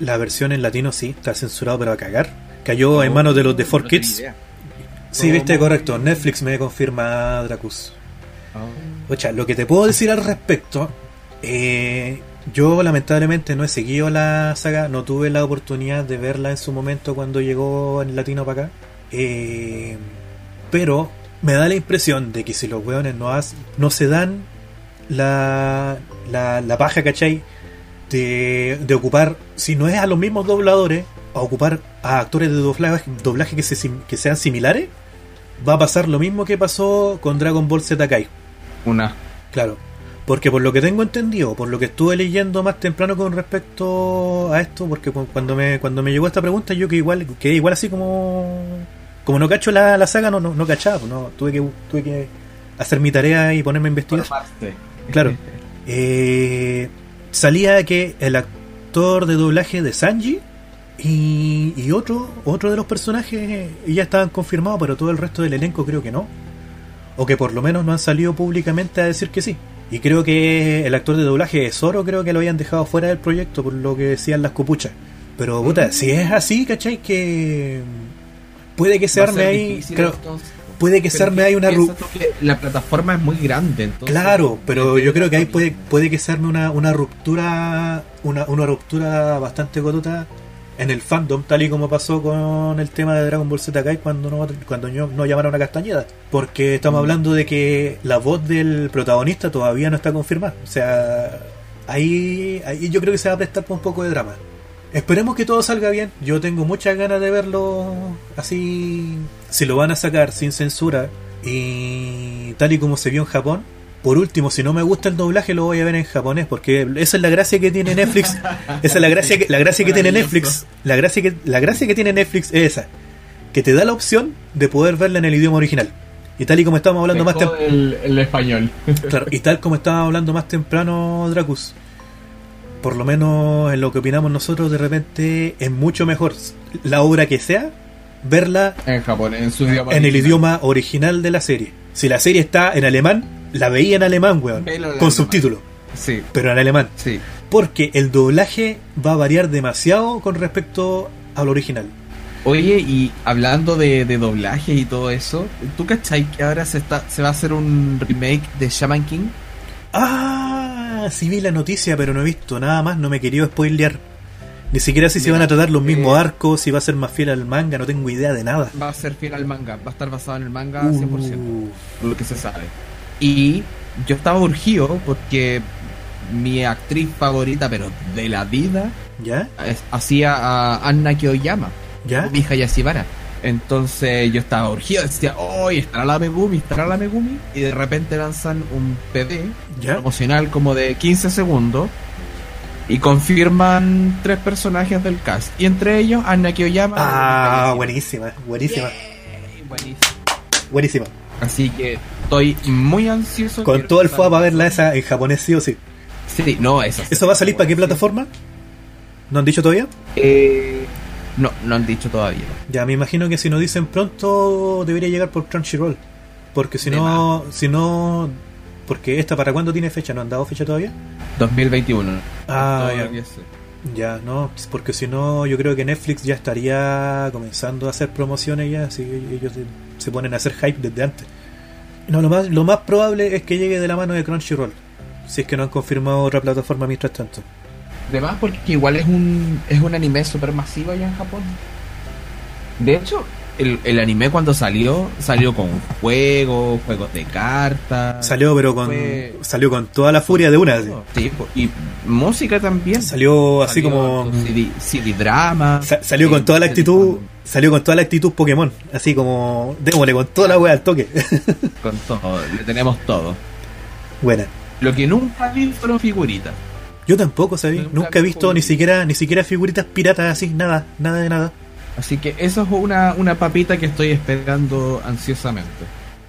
[SPEAKER 1] la versión en latino sí, está censurado pero a cagar. Cayó en manos de los de 4
[SPEAKER 2] No
[SPEAKER 1] Kids. Sí, viste, correcto. Netflix me confirma Dracus.
[SPEAKER 2] Oh.
[SPEAKER 1] Ocha, lo que te puedo decir al respecto, eh, yo lamentablemente no he seguido la saga, no tuve la oportunidad de verla en su momento cuando llegó en latino para acá. Eh, pero me da la impresión de que si los weones no, has- no se dan la, la, la paja, ¿cachai? De, de ocupar, si no es a los mismos dobladores, a ocupar a actores de doblaje, doblaje que, se, que sean similares, va a pasar lo mismo que pasó con Dragon Ball Z Kai.
[SPEAKER 2] Una.
[SPEAKER 1] Claro, porque por lo que tengo entendido, por lo que estuve leyendo más temprano con respecto a esto, porque cu- cuando me cuando me llegó esta pregunta yo que igual quedé igual así como como no cacho la, la saga, no, no, no cachaba, no, tuve que tuve que hacer mi tarea y ponerme a investigar.
[SPEAKER 2] Formarse.
[SPEAKER 1] Claro. Eh, salía que el actor de doblaje de Sanji y, y otro otro de los personajes eh, ya estaban confirmados, pero todo el resto del elenco creo que no. O que por lo menos no han salido públicamente a decir que sí. Y creo que el actor de doblaje de Zoro creo que lo habían dejado fuera del proyecto por lo que decían las copuchas. Pero puta, si es así, ¿cachai? Que puede que se arme ahí... puede que se
[SPEAKER 2] Pero
[SPEAKER 1] arme ahí una... ru-
[SPEAKER 2] La plataforma es muy grande, entonces.
[SPEAKER 1] Claro, pero yo creo que ahí puede, puede que se arme una, una ruptura, una, una ruptura bastante cotota en el fandom, tal y como pasó con el tema de Dragon Ball Z Kai cuando no, cuando no, llamaron a Castañeda. Porque estamos
[SPEAKER 2] Mm.
[SPEAKER 1] hablando de que la voz del protagonista todavía no está confirmada. O sea, ahí, ahí yo creo que se va a prestar para un poco de drama. Esperemos que todo salga bien. Yo tengo muchas ganas de verlo así. Si lo van a sacar sin censura y tal y como se vio en Japón. Por último, si no me gusta el doblaje, lo voy a ver en japonés, porque esa es la gracia que tiene Netflix. Esa es la gracia que, la gracia que tiene Netflix. La gracia que, la gracia que tiene Netflix es esa. Que te da la opción de poder verla en el idioma original. Y tal y como estábamos hablando más temprano.
[SPEAKER 2] el, el español.
[SPEAKER 1] Claro, y tal como estábamos hablando más temprano, Dracus, por lo menos en lo que opinamos nosotros, de repente es mucho mejor la obra que sea, verla
[SPEAKER 2] En Japón, en su idioma.
[SPEAKER 1] en el idioma original de la serie. Si la serie está en alemán, la veía en alemán, weón,
[SPEAKER 2] Velo
[SPEAKER 1] con subtítulos,
[SPEAKER 2] Sí,
[SPEAKER 1] pero en alemán.
[SPEAKER 2] sí.
[SPEAKER 1] Porque el doblaje va a variar demasiado con respecto al original.
[SPEAKER 2] Oye, y hablando de, de doblaje y todo eso, ¿tú cachai que ahora se está se va a hacer un remake de Shaman King?
[SPEAKER 1] Ah, sí vi la noticia, pero no he visto nada más, no me quería spoilear. Ni siquiera si se van a tratar los mismos
[SPEAKER 2] eh,
[SPEAKER 1] arcos, si va a ser más fiel al manga, no tengo idea de nada.
[SPEAKER 2] Va a ser fiel al manga, va a estar basado en el manga 100%,
[SPEAKER 1] Uh,
[SPEAKER 2] por lo que se sabe. Y yo estaba urgido porque mi actriz favorita, pero de la vida,
[SPEAKER 1] ¿Ya?
[SPEAKER 2] hacía a Anna Kyoyama,
[SPEAKER 1] ¿Ya?
[SPEAKER 2] mi Hayashibara. Entonces yo estaba urgido, decía, ¡Oye, estará la Megumi, estará la Megumi! Y de repente lanzan un PD
[SPEAKER 1] ¿Ya?
[SPEAKER 2] promocional como de 15 segundos y confirman tres personajes del cast. Y entre ellos, Anna Kyoyama.
[SPEAKER 1] Ah, buenísima, buenísima,
[SPEAKER 2] buenísimo.
[SPEAKER 1] buenísima.
[SPEAKER 2] Así que estoy muy ansioso.
[SPEAKER 1] Con todo el fuego para verla esa en japonés sí o sí.
[SPEAKER 2] Sí, no, esa.
[SPEAKER 1] ¿Eso va a salir para qué plataforma? ¿No han dicho todavía?
[SPEAKER 2] Eh, no, no han dicho todavía.
[SPEAKER 1] Ya, me imagino que si nos dicen pronto debería llegar por Crunchyroll. Porque si
[SPEAKER 2] De
[SPEAKER 1] no, si no... Porque esta para cuándo tiene fecha, ¿no han dado fecha todavía?
[SPEAKER 2] 2021.
[SPEAKER 1] Ah, ya. Ya, no, porque si no, yo creo que Netflix ya estaría comenzando a hacer promociones ya, así que ellos se, se ponen a hacer hype desde antes. No, lo más, lo más probable es que llegue de la mano de Crunchyroll, si es que no han confirmado otra plataforma mientras tanto.
[SPEAKER 2] Además, porque igual es un, es un anime super masivo allá en Japón. De hecho, el, el anime cuando salió, salió con juegos, juegos de cartas.
[SPEAKER 1] Salió pero con
[SPEAKER 2] Fue-
[SPEAKER 1] salió con toda la furia de una, así.
[SPEAKER 2] Sí, y música también.
[SPEAKER 1] Salió así
[SPEAKER 2] Salió
[SPEAKER 1] como
[SPEAKER 2] CD, CD drama.
[SPEAKER 1] sa- salió
[SPEAKER 2] Sí,
[SPEAKER 1] con toda la actitud,
[SPEAKER 2] con-
[SPEAKER 1] salió con toda la actitud Pokémon, así como démosle con toda la wea al toque.
[SPEAKER 2] Con todo, le tenemos todo.
[SPEAKER 1] Buena.
[SPEAKER 2] Lo que nunca vi fueron figuritas.
[SPEAKER 1] Yo tampoco sabía,
[SPEAKER 2] Nunca
[SPEAKER 1] nunca he
[SPEAKER 2] vi
[SPEAKER 1] visto ni siquiera ni siquiera figuritas piratas así, nada, nada de nada.
[SPEAKER 2] Así que eso es una, una papita que estoy esperando ansiosamente.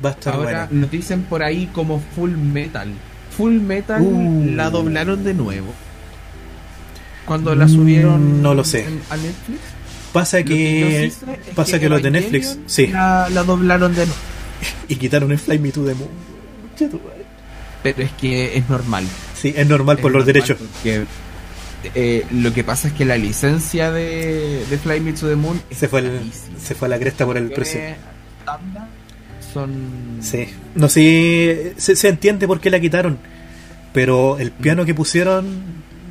[SPEAKER 1] Va a estar
[SPEAKER 2] Ahora
[SPEAKER 1] buena.
[SPEAKER 2] nos dicen por ahí como Full Metal. Full Metal
[SPEAKER 1] Uh.
[SPEAKER 2] la doblaron de nuevo. cuando la subieron
[SPEAKER 1] Mm, no lo sé.
[SPEAKER 2] en- a Netflix.
[SPEAKER 1] Pasa
[SPEAKER 2] Lo que
[SPEAKER 1] pasa
[SPEAKER 2] que
[SPEAKER 1] que los de Netflix, sí,
[SPEAKER 2] La, la doblaron de nuevo.
[SPEAKER 1] y quitaron el Fly Me to the Moon.
[SPEAKER 2] Pero es que es normal.
[SPEAKER 1] Sí, es normal por los derechos.
[SPEAKER 2] porque, eh, lo que pasa es que la licencia de, de Fly Me to the Moon
[SPEAKER 1] Se fue, el- se fue a la cresta por el precio.
[SPEAKER 2] Son.
[SPEAKER 1] Sí, no sé, se, se entiende por qué la quitaron, pero el piano que pusieron,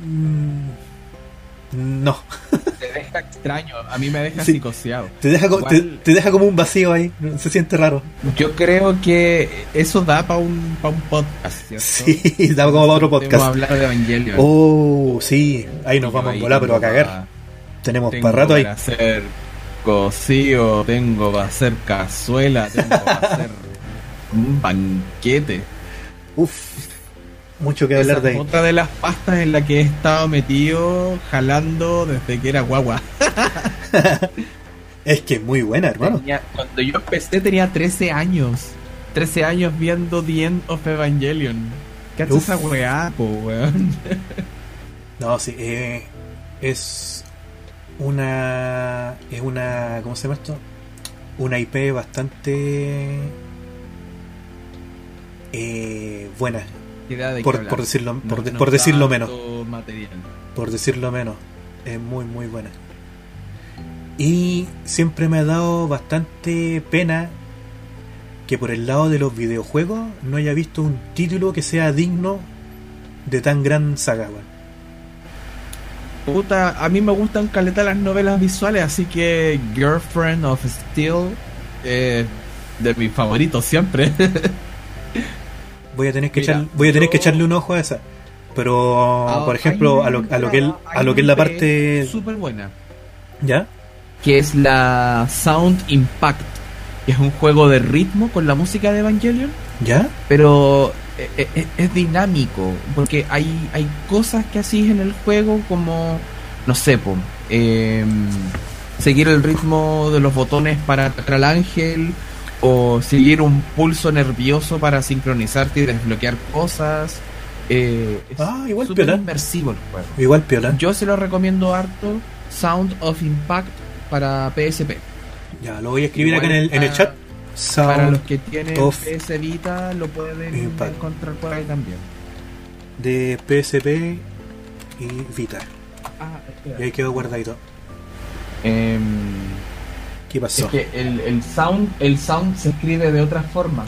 [SPEAKER 1] mm, no,
[SPEAKER 2] deja extraño. A mí me deja
[SPEAKER 1] Sí.
[SPEAKER 2] psicoseado.
[SPEAKER 1] te deja, co- te, te deja como un vacío ahí, se siente raro.
[SPEAKER 2] Yo creo que eso da para un, pa un podcast, ¿cierto?
[SPEAKER 1] Sí, da como para otro podcast.
[SPEAKER 2] hablar de Evangelion.
[SPEAKER 1] Oh, sí, ahí nos vamos a volar, pero a cagar.
[SPEAKER 2] pa-
[SPEAKER 1] Tenemos para rato ahí.
[SPEAKER 2] Para hacer cocido, tengo para hacer cazuela, tengo para hacer un banquete.
[SPEAKER 1] Uf, mucho que
[SPEAKER 2] Esa
[SPEAKER 1] hablar de
[SPEAKER 2] es
[SPEAKER 1] ahí.
[SPEAKER 2] otra de las pastas en la que he estado metido jalando desde que era guagua.
[SPEAKER 1] Es que es muy buena, hermano.
[SPEAKER 2] Tenía- cuando yo empecé tenía 13 años. 13 años viendo The End of Evangelion. ¿Qué hace
[SPEAKER 1] Uf.
[SPEAKER 2] esa weá, po, weón?
[SPEAKER 1] No, sí, eh, es una. Es una. ¿Cómo se llama esto? Una IP bastante. eh, buena,
[SPEAKER 2] De
[SPEAKER 1] por, decirlo, por,
[SPEAKER 2] No
[SPEAKER 1] de-
[SPEAKER 2] nos
[SPEAKER 1] por decirlo menos.
[SPEAKER 2] material.
[SPEAKER 1] Por decirlo menos. Es muy, muy buena. Y siempre me ha dado bastante pena que por el lado de los videojuegos no haya visto un título que sea digno de tan gran saga.
[SPEAKER 2] Puta, a mí me gustan caleta las novelas visuales, así que Girlfriend of Steel eh, de mis favoritos siempre.
[SPEAKER 1] Voy a tener que
[SPEAKER 2] Mira,
[SPEAKER 1] echar, voy a tener que echarle un ojo a esa. Pero
[SPEAKER 2] Ah,
[SPEAKER 1] por ejemplo, a lo, a lo que es- a lo que es la parte
[SPEAKER 2] súper buena.
[SPEAKER 1] ¿Ya?
[SPEAKER 2] que es la Sound Impact, que es un juego de ritmo con la música de Evangelion,
[SPEAKER 1] ¿Ya?
[SPEAKER 2] pero eh, eh, es, dinámico, porque hay, hay cosas que haces en el juego como, no sé, po, em, seguir el ritmo de los botones para atacar al ángel, o seguir un pulso nervioso para sincronizarte y desbloquear cosas. Eh,
[SPEAKER 1] Ah, igual
[SPEAKER 2] súper
[SPEAKER 1] piola.
[SPEAKER 2] inmersivo el juego.
[SPEAKER 1] Igual piola.
[SPEAKER 2] Yo se lo recomiendo harto, Sound of Impact para PSP.
[SPEAKER 1] Ya, lo voy a escribir acá en el, en el
[SPEAKER 2] Igual,
[SPEAKER 1] chat.
[SPEAKER 2] Para los
[SPEAKER 1] Sound
[SPEAKER 2] que tienen PS Vita lo pueden
[SPEAKER 1] Impact.
[SPEAKER 2] encontrar por ahí también.
[SPEAKER 1] de PSP y Vita.
[SPEAKER 2] Ah,
[SPEAKER 1] Y ahí quedó guardadito.
[SPEAKER 2] Em,
[SPEAKER 1] ¿Qué
[SPEAKER 2] es
[SPEAKER 1] pasó?
[SPEAKER 2] que el, el sound el sound se escribe de otra forma.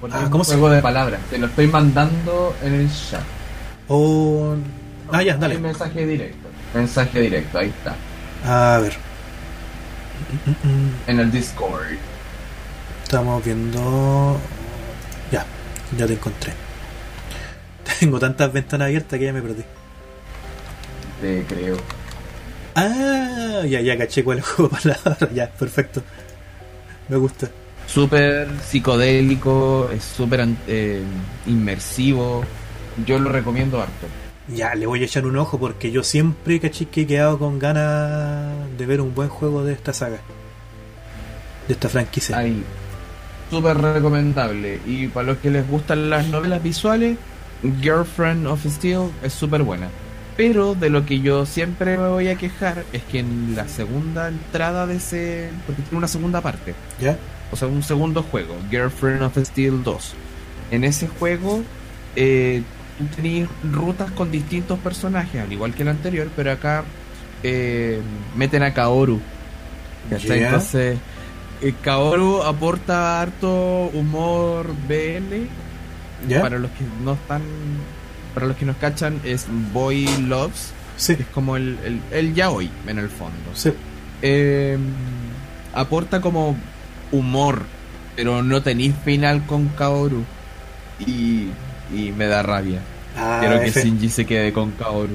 [SPEAKER 2] Porque
[SPEAKER 1] Ah,
[SPEAKER 2] es un
[SPEAKER 1] ¿cómo se-
[SPEAKER 2] juego de palabras. Te lo estoy mandando en el chat.
[SPEAKER 1] Oh, ah, ya,
[SPEAKER 2] Hay
[SPEAKER 1] dale.
[SPEAKER 2] mensaje directo. Mensaje directo, ahí está.
[SPEAKER 1] A ver.
[SPEAKER 2] En el Discord.
[SPEAKER 1] Estamos viendo. Ya, ya te encontré. Tengo tantas ventanas abiertas que ya me perdí.
[SPEAKER 2] Te creo.
[SPEAKER 1] Ah, ya, ya caché cuál es el juego de palabras. Ya, perfecto. Me gusta.
[SPEAKER 2] Súper psicodélico, es súper eh, inmersivo. Yo lo recomiendo harto.
[SPEAKER 1] Ya, le voy a echar un ojo porque yo siempre caché que he quedado con ganas de ver un buen juego de esta saga. De esta franquicia.
[SPEAKER 2] Ahí. Súper recomendable. Y para los que les gustan las novelas visuales, Girlfriend of Steel es súper buena. Pero de lo que yo siempre me voy a quejar es que en la segunda entrada de ese. Porque tiene una segunda parte.
[SPEAKER 1] ¿Ya?
[SPEAKER 2] O sea, un segundo juego, Girlfriend of Steel 2. En ese juego, eh, tú tenías rutas con distintos personajes, al igual que el anterior, pero acá eh, meten a Kaoru. ¿cachai?
[SPEAKER 1] Ya.
[SPEAKER 2] Entonces, eh, Kaoru aporta harto humor BL.
[SPEAKER 1] ¿Ya?
[SPEAKER 2] Para los que no están. Para los que nos cachan, es Boy Loves.
[SPEAKER 1] Sí,
[SPEAKER 2] Es como el, el, el yaoi, en el fondo
[SPEAKER 1] sí.
[SPEAKER 2] eh, aporta como humor, pero no tenéis final con Kaoru. Y, y me da rabia.
[SPEAKER 1] Ah,
[SPEAKER 2] Quiero que. Shinji se quede con Kaoru.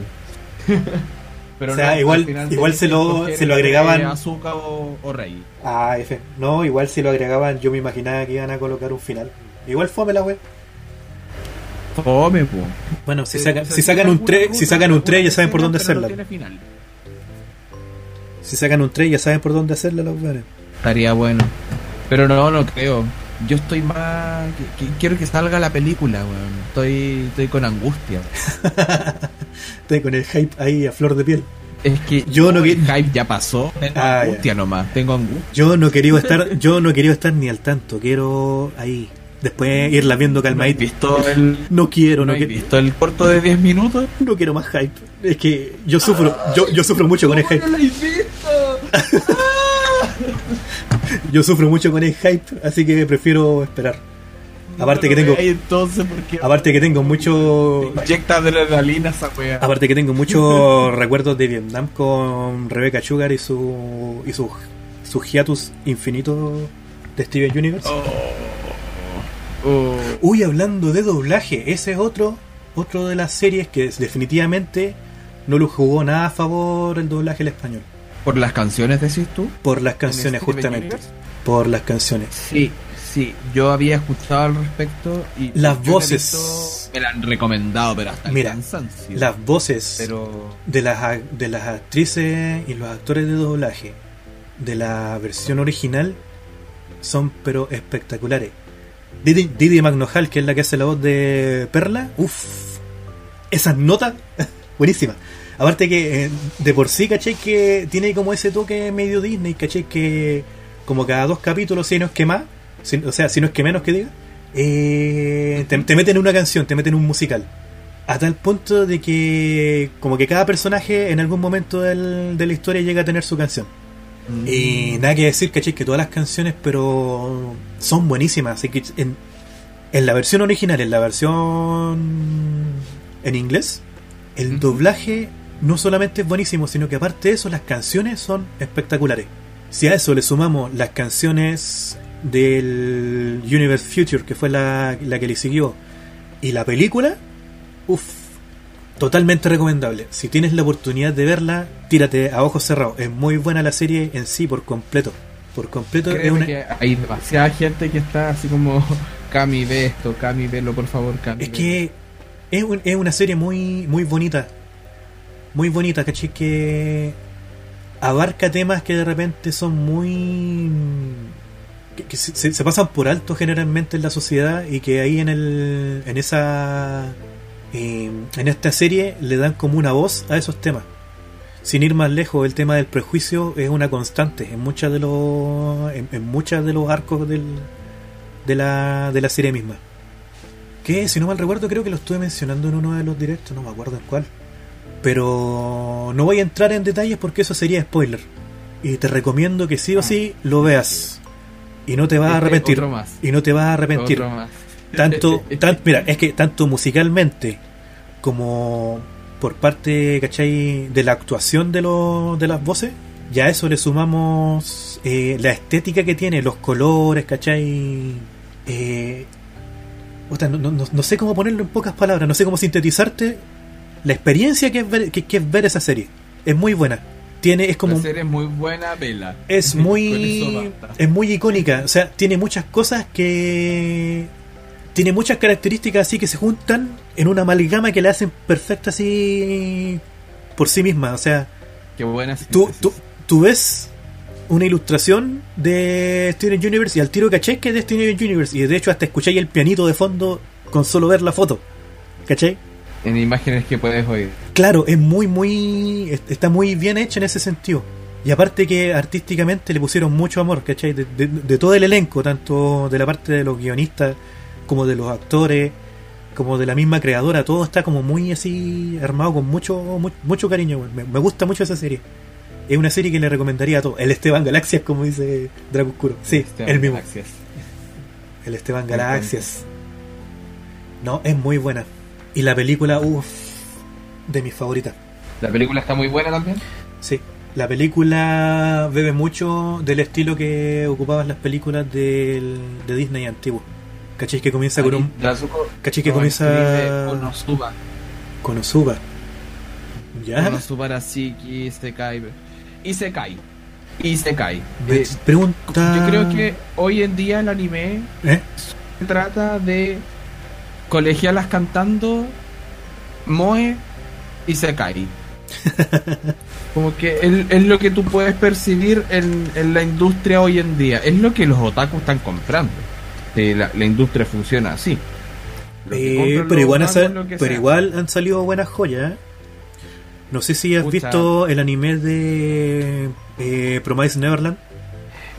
[SPEAKER 2] pero
[SPEAKER 1] O sea,
[SPEAKER 2] al
[SPEAKER 1] igual- igual se lo- se lo agregaban-
[SPEAKER 2] Asuka o, o Rei.
[SPEAKER 1] Ah, F. No, igual si lo agregaban, yo me imaginaba que iban a colocar un final. Igual fome la web.
[SPEAKER 2] Fome, po.
[SPEAKER 1] Bueno, si, sacan, si un 3,
[SPEAKER 2] alguna
[SPEAKER 1] si sacan un 3 ya saben por dónde hacerla. Si sacan un 3 ya saben por dónde hacerla los weones.
[SPEAKER 2] Estaría bueno. Pero no, no creo. Yo estoy más. quiero que salga la película, weón. Estoy, estoy con angustia.
[SPEAKER 1] Estoy con el hype ahí a flor de piel.
[SPEAKER 2] Es que
[SPEAKER 1] Yo no
[SPEAKER 2] el
[SPEAKER 1] que-
[SPEAKER 2] hype ya pasó. Tengo
[SPEAKER 1] Ah, ya.
[SPEAKER 2] angustia nomás. Tengo angustia.
[SPEAKER 1] Yo no quería estar, yo no quería estar ni al tanto, quiero ahí. Después irla viendo
[SPEAKER 2] ¿No
[SPEAKER 1] calmadita.
[SPEAKER 2] visto el,
[SPEAKER 1] No quiero,
[SPEAKER 2] ¿no
[SPEAKER 1] no, quiero,
[SPEAKER 2] visto el corto de 10 minutos?
[SPEAKER 1] no quiero más hype. Es que yo sufro, yo, yo sufro mucho con el hype.
[SPEAKER 2] lo has visto?
[SPEAKER 1] Yo sufro mucho con el hype, así que prefiero esperar. Aparte que tengo,
[SPEAKER 2] entonces porque
[SPEAKER 1] aparte que tengo mucho,
[SPEAKER 2] inyecta adrenalina esa wea.
[SPEAKER 1] aparte que tengo muchos recuerdos de Vietnam con Rebecca Sugar y su y su su hiatus infinito de Steven Universe.
[SPEAKER 2] Oh.
[SPEAKER 1] Uy, hablando de doblaje, ese es otro otro de las series que definitivamente no lo jugó nada a favor el doblaje al español.
[SPEAKER 2] ¿Por las canciones decís tú?
[SPEAKER 1] Por las canciones,
[SPEAKER 2] ¿En Steven
[SPEAKER 1] justamente.
[SPEAKER 2] Universe?
[SPEAKER 1] Por las canciones.
[SPEAKER 2] Sí, sí. Yo había escuchado al respecto y
[SPEAKER 1] Las voces.
[SPEAKER 2] visto- me la han recomendado, pero hasta el
[SPEAKER 1] Mira,
[SPEAKER 2] cansancio.
[SPEAKER 1] Las voces
[SPEAKER 2] pero
[SPEAKER 1] de las, de las actrices y los actores de doblaje de la versión original son pero espectaculares. Didi, Didi McNohal, que es la que hace la voz de Perla, uff, esas notas, buenísimas. Aparte que eh, de por sí, caché que tiene como ese toque medio Disney, caché que como cada dos capítulos, si no es que más, si- o sea, si no es que menos que diga, eh, te, te meten en una canción, te meten en un musical. A tal punto de que como que cada personaje en algún momento de la historia llega a tener su canción. Y nada que decir, caché, que todas las canciones, pero son buenísimas. Así que en, en la versión original, en la versión en inglés, el doblaje no solamente es buenísimo, sino que aparte de eso, las canciones son espectaculares. Si a eso le sumamos las canciones del Universe Future, que fue la, la que le siguió, y la película, uff, totalmente recomendable. Si tienes la oportunidad de verla, tírate a ojos cerrados. Es muy buena la serie en sí por completo. Por completo es
[SPEAKER 2] Créeme
[SPEAKER 1] una...
[SPEAKER 2] que hay demasiada gente que está así como Cami ve esto, Cami velo por favor, Cami.
[SPEAKER 1] Es
[SPEAKER 2] velo".
[SPEAKER 1] que es, un- es una serie muy muy bonita. Muy bonita, ¿cachai? Que abarca temas que de repente son muy... que, que se, se- se pasan por alto generalmente en la sociedad y que ahí en el en esa eh, en esta serie le dan como una voz a esos temas. Sin ir más lejos, el tema del prejuicio es una constante en muchas de los en, en muchas de los arcos del, de la de la serie misma. Que si no mal recuerdo creo que lo estuve mencionando en uno de los directos, no me acuerdo en cuál. Pero no voy a entrar en detalles porque eso sería spoiler. Y te recomiendo que sí o sí lo veas. Y no te vas a
[SPEAKER 2] Este,
[SPEAKER 1] arrepentir.
[SPEAKER 2] otro más.
[SPEAKER 1] Y no te vas a arrepentir.
[SPEAKER 2] Otro más.
[SPEAKER 1] Tanto, tan- mira, es que tanto musicalmente como por parte, ¿cachai? De la actuación de, los de las voces, ya a eso le sumamos eh, la estética que tiene, los colores, ¿cachai? Eh, no, no- no- no sé cómo ponerlo en pocas palabras, no sé cómo sintetizarte la experiencia que es ver, que, que es ver esa serie. Es muy buena. Tiene, es como
[SPEAKER 2] La serie es muy buena, vela.
[SPEAKER 1] es muy es muy icónica o sea tiene muchas cosas que tiene muchas características así que se juntan en una amalgama que la hacen perfecta así por sí misma o sea
[SPEAKER 2] Qué buena
[SPEAKER 1] tú, tú, tú ves una ilustración de Steven Universe y al tiro caché que es de Steven Universe y de hecho hasta escucháis el pianito de fondo con solo ver la foto ¿cachai?
[SPEAKER 2] En imágenes que puedes oír.
[SPEAKER 1] Claro, es muy, muy. est- Está muy bien hecha en ese sentido. Y aparte que artísticamente le pusieron mucho amor, ¿cachai? De, de- de todo el elenco, tanto de la parte de los guionistas, como de los actores, como de la misma creadora, todo está como muy así armado con mucho mu- mucho cariño. Me, me gusta mucho esa serie. Es una serie que le recomendaría a todos. El Esteban Galaxias, como dice Draco Oscuro. Sí,
[SPEAKER 2] Esteban
[SPEAKER 1] el mismo.
[SPEAKER 2] Galaxias.
[SPEAKER 1] El Esteban. Galaxias. No, es muy buena. Y la película, uff, de mis favoritas.
[SPEAKER 2] La película está muy buena también.
[SPEAKER 1] Sí, la película bebe mucho del estilo que ocupaban las películas del, de Disney antiguo. ¿Cachai? Que comienza con un. ¿Cachai? Que comienza
[SPEAKER 2] Konosuba.
[SPEAKER 1] con Osuba. ¿Ya?
[SPEAKER 2] Konosuba Arashiki, Isekai. Isekai. Isekai. Eh,
[SPEAKER 1] pregunta.
[SPEAKER 2] yo creo que hoy en día el anime
[SPEAKER 1] ¿Eh?
[SPEAKER 2] se trata de colegialas cantando Moe y Sekai. Como que es, es lo que tú puedes percibir en, en la industria hoy en día. Es lo que los otakus están comprando. Eh, la, la industria funciona así.
[SPEAKER 1] Eh, pero igual, han pero igual han salido buenas joyas. ¿eh? No sé si has
[SPEAKER 2] Pucha.
[SPEAKER 1] visto el anime de eh, Promise Neverland.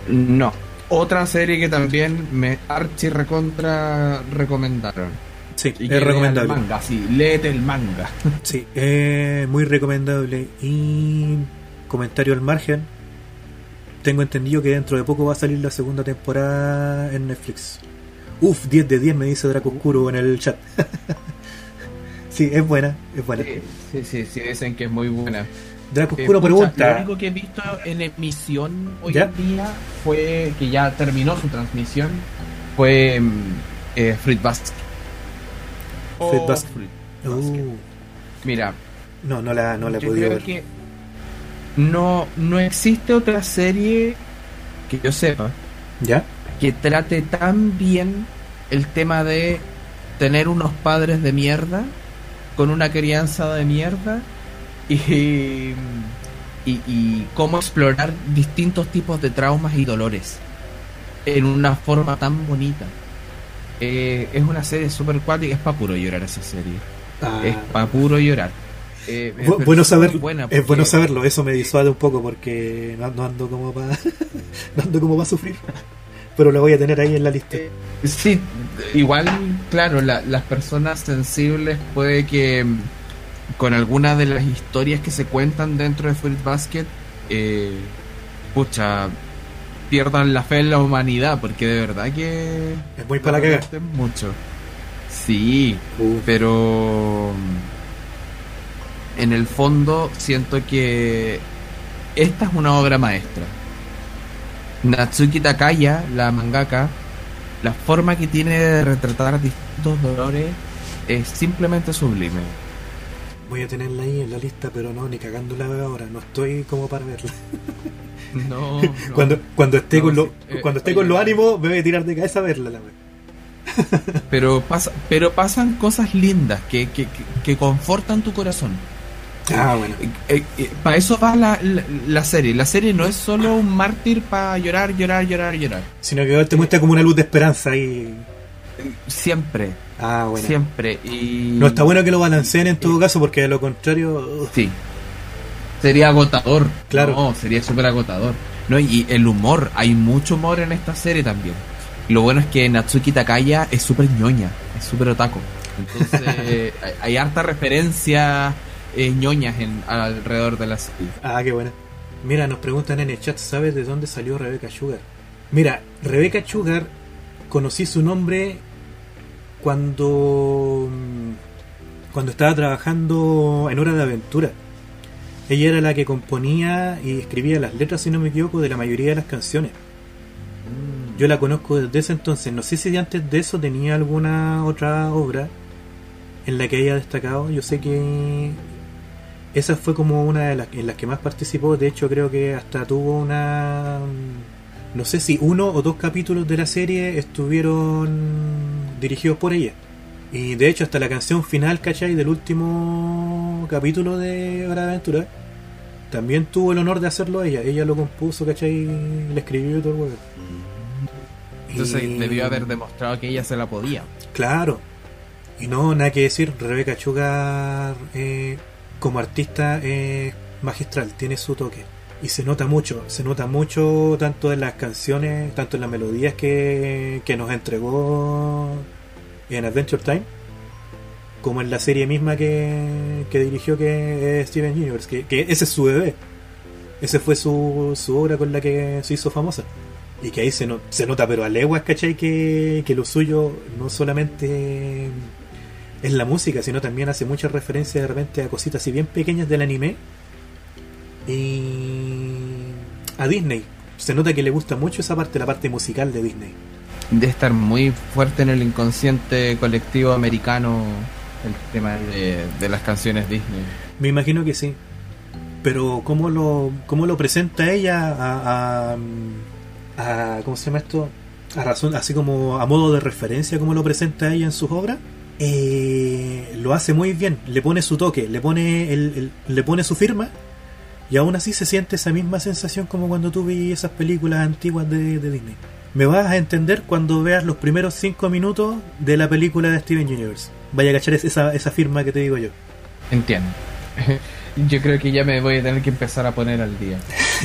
[SPEAKER 2] No. Otra serie que también me archi recontra recomendaron.
[SPEAKER 1] Sí,
[SPEAKER 2] Y
[SPEAKER 1] es recomendable.
[SPEAKER 2] El manga, sí, léete el manga.
[SPEAKER 1] Sí, es muy recomendable. Y comentario al margen. Tengo entendido que dentro de poco va a salir la segunda temporada en Netflix. Uf, 10 de 10 me dice Draco Oscuro en el chat. sí, es buena, es buena.
[SPEAKER 2] Sí, sí, sí, dicen que es muy buena.
[SPEAKER 1] Draco
[SPEAKER 2] Eh,
[SPEAKER 1] Oscuro
[SPEAKER 2] pucha,
[SPEAKER 1] pregunta.
[SPEAKER 2] Lo único que he visto en emisión hoy
[SPEAKER 1] ¿Ya?
[SPEAKER 2] en día fue que ya terminó su transmisión. Fue mm, eh, Fruit Basket.
[SPEAKER 1] Fruit
[SPEAKER 2] O
[SPEAKER 1] Basket.
[SPEAKER 2] Fruit
[SPEAKER 1] Uh.
[SPEAKER 2] Mira,
[SPEAKER 1] no, no la, no la he podido ver.
[SPEAKER 2] que no, no existe otra serie que yo sepa
[SPEAKER 1] ¿Ya?
[SPEAKER 2] que trate tan bien el tema de tener unos padres de mierda con una crianza de mierda y, y, y cómo explorar distintos tipos de traumas y dolores en una forma tan bonita. Eh, es una serie super cuática, es para puro llorar esa serie.
[SPEAKER 1] Ah,
[SPEAKER 2] Es para puro llorar. Eh,
[SPEAKER 1] bu-
[SPEAKER 2] pero
[SPEAKER 1] bueno saber,
[SPEAKER 2] buena
[SPEAKER 1] es bueno saberlo, eso me disuade un poco porque no, no ando como para no ando como para sufrir. Pero lo voy a tener ahí en la lista.
[SPEAKER 2] Eh, Sí, igual, claro, la- las personas sensibles puede que mm, con alguna de las historias que se cuentan dentro de Fruit Basket, eh, pucha, pierdan la fe en la humanidad, porque de verdad que...
[SPEAKER 1] Es muy para cagar.
[SPEAKER 2] mucho. Sí,
[SPEAKER 1] Uh,
[SPEAKER 2] pero en el fondo siento que esta es una obra maestra. Natsuki Takaya, la mangaka, la forma que tiene de retratar distintos dolores es simplemente sublime.
[SPEAKER 1] voy a tenerla ahí en la lista, pero no, ni cagando la veo ahora. No estoy como para verla.
[SPEAKER 2] No,
[SPEAKER 1] cuando cuando esté
[SPEAKER 2] No,
[SPEAKER 1] con
[SPEAKER 2] sí, eh,
[SPEAKER 1] cuando esté con los ánimos, me voy a tirar de cabeza a verla. La
[SPEAKER 2] pero pasa, pero pasan cosas lindas que, que, que, que confortan tu corazón.
[SPEAKER 1] Ah, bueno.
[SPEAKER 2] para eso va la, la, la serie. La serie no es solo un mártir para llorar, llorar, llorar, llorar.
[SPEAKER 1] Sino que te muestra como una luz de esperanza ahí.
[SPEAKER 2] Siempre,
[SPEAKER 1] Ah, bueno.
[SPEAKER 2] siempre. Y
[SPEAKER 1] No está bueno que lo balanceen en todo caso, porque de lo contrario.
[SPEAKER 2] Sí. Sería agotador.
[SPEAKER 1] Claro.
[SPEAKER 2] No, sería súper agotador. No, y el humor, hay mucho humor en esta serie también. Y lo bueno es que Natsuki Takaya es súper ñoña, es súper otaku. Entonces, hay, hay harta referencia eh, ñoñas en, alrededor de la serie.
[SPEAKER 1] Ah, qué buena. Mira, nos preguntan en el chat, ¿sabes de dónde salió Rebecca Sugar? Mira, Rebecca Sugar conocí su nombre cuando mm, cuando estaba trabajando en Hora de Aventura. Ella era la que componía y escribía las letras, si no me equivoco, de la mayoría de las canciones. Yo la conozco desde ese entonces. No sé si antes de eso tenía alguna otra obra en la que haya destacado. Yo sé que esa fue como una de las en las que más participó. De hecho, creo que hasta tuvo una. No sé si uno o dos capítulos de la serie estuvieron dirigidos por ella. Y de hecho, hasta la canción final, ¿cachai? Del último capítulo de Hora de Aventura. También tuvo el honor de hacerlo ella. Ella lo compuso, ¿cachai? Le escribió y todo el huevo.
[SPEAKER 2] Entonces
[SPEAKER 1] Y-
[SPEAKER 2] debió haber demostrado que ella se la podía.
[SPEAKER 1] Claro. Y no, nada que decir, Rebeca Sugar eh, como artista es magistral, tiene su toque. Y se nota mucho, se nota mucho tanto en las canciones, tanto en las melodías que, que nos entregó en Adventure Time, como en la serie misma que, que dirigió que es Steven Universe, que, que ese es su bebé. Ese fue su, su obra con la que se hizo famosa. Y que ahí se, no- se nota, pero a leguas, ¿cachai? Que, que lo suyo no solamente es la música, sino también hace mucha referencia de repente a cositas así bien pequeñas del anime. Y a Disney. Se nota que le gusta mucho esa parte, la parte musical de Disney.
[SPEAKER 2] De estar muy fuerte en el inconsciente colectivo americano el tema de, de las canciones Disney.
[SPEAKER 1] Me imagino que sí. Pero cómo lo, cómo lo presenta ella a, a, a- ¿cómo se llama esto? A razón, así como a modo de referencia, como lo presenta ella en sus obras, eh, lo hace muy bien. Le pone su toque, le pone el, le pone su firma y aún así se siente esa misma sensación como cuando tú vi esas películas antiguas de, de Disney. Me vas a entender cuando veas los primeros 5 minutos de la película de Steven Universe. Vaya a cachar esa, esa firma que te digo yo.
[SPEAKER 2] Entiendo, Yo creo que ya me voy a tener que empezar a poner al día.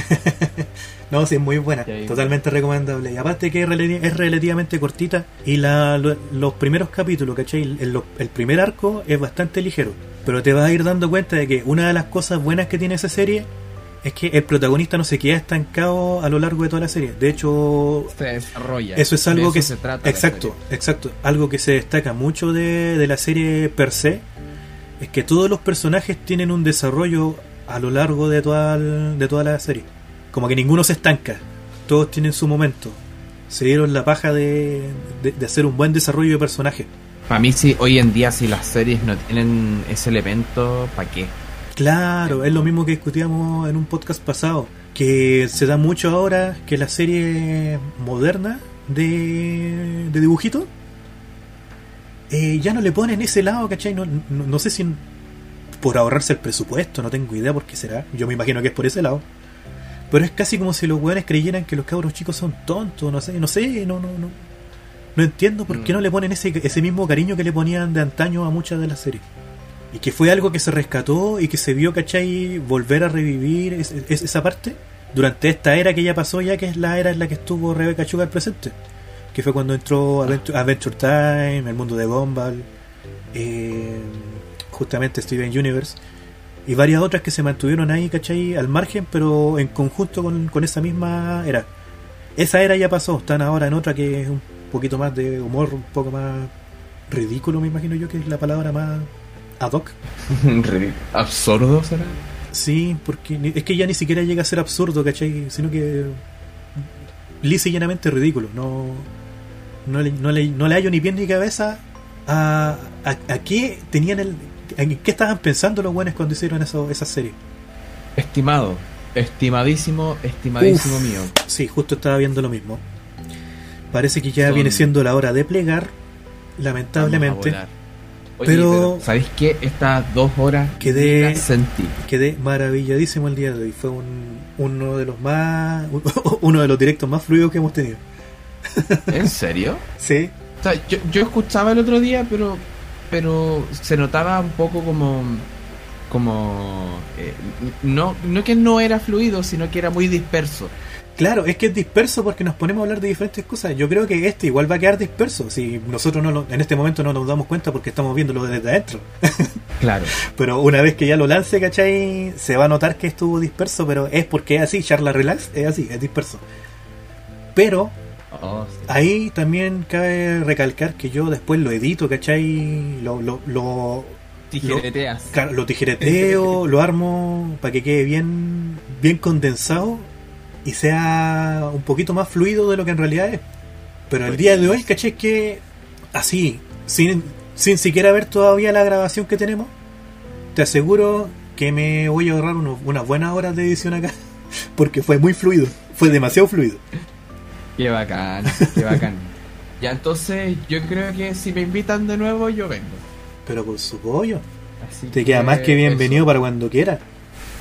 [SPEAKER 1] No, sí, es muy buena, totalmente recomendable. Y aparte que es, relati- es relativamente cortita y la, lo- los primeros capítulos, ¿cachai? El, el- primer arco es bastante ligero, pero te vas a ir dando cuenta de que una de las cosas buenas que tiene esa serie es que el protagonista no se queda estancado a lo largo de toda la serie. De hecho,
[SPEAKER 2] Se desarrolla.
[SPEAKER 1] eso es
[SPEAKER 2] De
[SPEAKER 1] algo que
[SPEAKER 2] se trata.
[SPEAKER 1] exacto, exacto, algo que se destaca mucho de, de la serie per se es que todos los personajes tienen un desarrollo a lo largo de toda el- de toda la serie. Como que ninguno se estanca, todos tienen su momento. Se dieron la paja de, de- de hacer un buen desarrollo de personaje.
[SPEAKER 2] Para mí, sí, hoy en día, si las series no tienen ese elemento, ¿para qué?
[SPEAKER 1] Claro, es lo mismo que discutíamos en un podcast pasado, que se da mucho ahora que la serie moderna de, de dibujito eh, ya no le ponen ese lado, ¿cachai? No, no, no sé si por ahorrarse el presupuesto, no tengo idea por qué será. Yo me imagino que es por ese lado. Pero es casi como si los weones creyeran que los cabros chicos son tontos, no sé, no sé, no, no, no. No entiendo por qué
[SPEAKER 2] Mm.
[SPEAKER 1] no le ponen ese, ese mismo cariño que le ponían de antaño a muchas de las series. Y que fue algo que se rescató y que se vio, ¿cachai? Volver a revivir es- es- esa parte durante esta era que ya pasó, ya que es la era en la que estuvo Rebecca Sugar presente. Que fue cuando entró Adventure, Adventure Time, el mundo de Gumball, eh, justamente Steven Universe, y varias otras que se mantuvieron ahí, ¿cachai? Al margen, pero en conjunto con, con esa misma era. Esa era ya pasó, están ahora en otra que es un poquito más de humor, un poco más ridículo, me imagino yo que es la palabra más ad hoc.
[SPEAKER 2] ¿Absurdo será?
[SPEAKER 1] Sí, porque es que ya ni siquiera llega a ser absurdo, ¿cachai? Sino que lisa y llanamente ridículo. No, no, le, no, le, no le hallo ni pie ni cabeza a, a, a qué tenían el... ¿En qué estaban pensando los buenos cuando hicieron eso, esa serie?
[SPEAKER 2] Estimado. Estimadísimo, estimadísimo
[SPEAKER 1] Uf.
[SPEAKER 2] mío.
[SPEAKER 1] Sí, justo estaba viendo lo mismo. Parece que ya
[SPEAKER 2] Son-
[SPEAKER 1] viene siendo la hora de plegar, lamentablemente.
[SPEAKER 2] Oye,
[SPEAKER 1] Pero-
[SPEAKER 2] ¿sabéis qué? Estas dos horas
[SPEAKER 1] Quedé-
[SPEAKER 2] sentí.
[SPEAKER 1] Quedé maravilladísimo el día de hoy. Fue un, uno de los más... uno de los directos más fluidos que hemos tenido.
[SPEAKER 2] ¿En serio?
[SPEAKER 1] Sí,
[SPEAKER 2] O sea, yo, yo escuchaba el otro día, pero pero se notaba un poco como como eh, no no que no era fluido, sino que era muy disperso.
[SPEAKER 1] Claro, es que es disperso porque nos ponemos a hablar de diferentes cosas. Yo creo que este igual va a quedar disperso. Si nosotros no lo- en este momento no nos damos cuenta porque estamos viéndolo desde adentro.
[SPEAKER 2] Claro.
[SPEAKER 1] Pero una vez que ya lo lance, ¿cachai? Se va a notar que estuvo disperso, pero es porque es así. Charla Relax es así, es disperso. Pero
[SPEAKER 2] Oh, sí.
[SPEAKER 1] ahí también cabe recalcar que yo después lo edito, ¿cachai? Lo, lo, lo,
[SPEAKER 2] Tijereteas.
[SPEAKER 1] Lo tijereteo, lo armo para que quede bien, bien condensado y sea un poquito más fluido de lo que en realidad es. Pero el día de hoy, caché que así, sin, sin siquiera ver todavía la grabación que tenemos, te aseguro que me voy a ahorrar unos- unas buenas horas de edición acá, porque fue muy fluido, fue demasiado fluido.
[SPEAKER 2] Qué bacán, qué bacán. ya entonces yo creo que si me invitan de nuevo yo vengo.
[SPEAKER 1] Pero con su pollo,
[SPEAKER 2] Así
[SPEAKER 1] te queda más que bienvenido
[SPEAKER 2] eso.
[SPEAKER 1] para cuando quiera.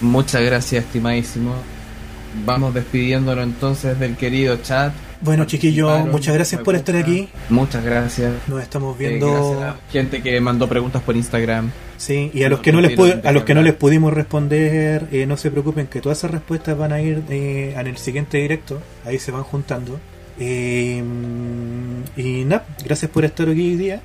[SPEAKER 2] Muchas gracias, estimadísimo. Vamos despidiéndonos entonces del querido chat.
[SPEAKER 1] Bueno, chiquillos, muchas gracias por estar aquí.
[SPEAKER 2] Muchas gracias.
[SPEAKER 1] Nos estamos
[SPEAKER 2] Eh,
[SPEAKER 1] viendo.
[SPEAKER 2] gracias a la gente que mandó preguntas por Instagram.
[SPEAKER 1] Sí, y a los que no les a los que no les pudimos responder, eh, no se preocupen que todas esas respuestas van a ir eh, en el siguiente directo, ahí se van juntando. Eh, y nada, gracias por estar aquí hoy día.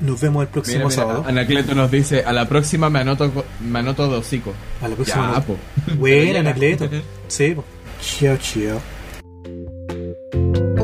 [SPEAKER 1] Nos vemos el próximo
[SPEAKER 2] Mira, mira,
[SPEAKER 1] sábado.
[SPEAKER 2] Anacleto nos dice, a la próxima me anoto, me anoto de hocico.
[SPEAKER 1] A la próxima.
[SPEAKER 2] Ya, llega.
[SPEAKER 1] Anacleto. Sí, po. Chao, chao. Thank you.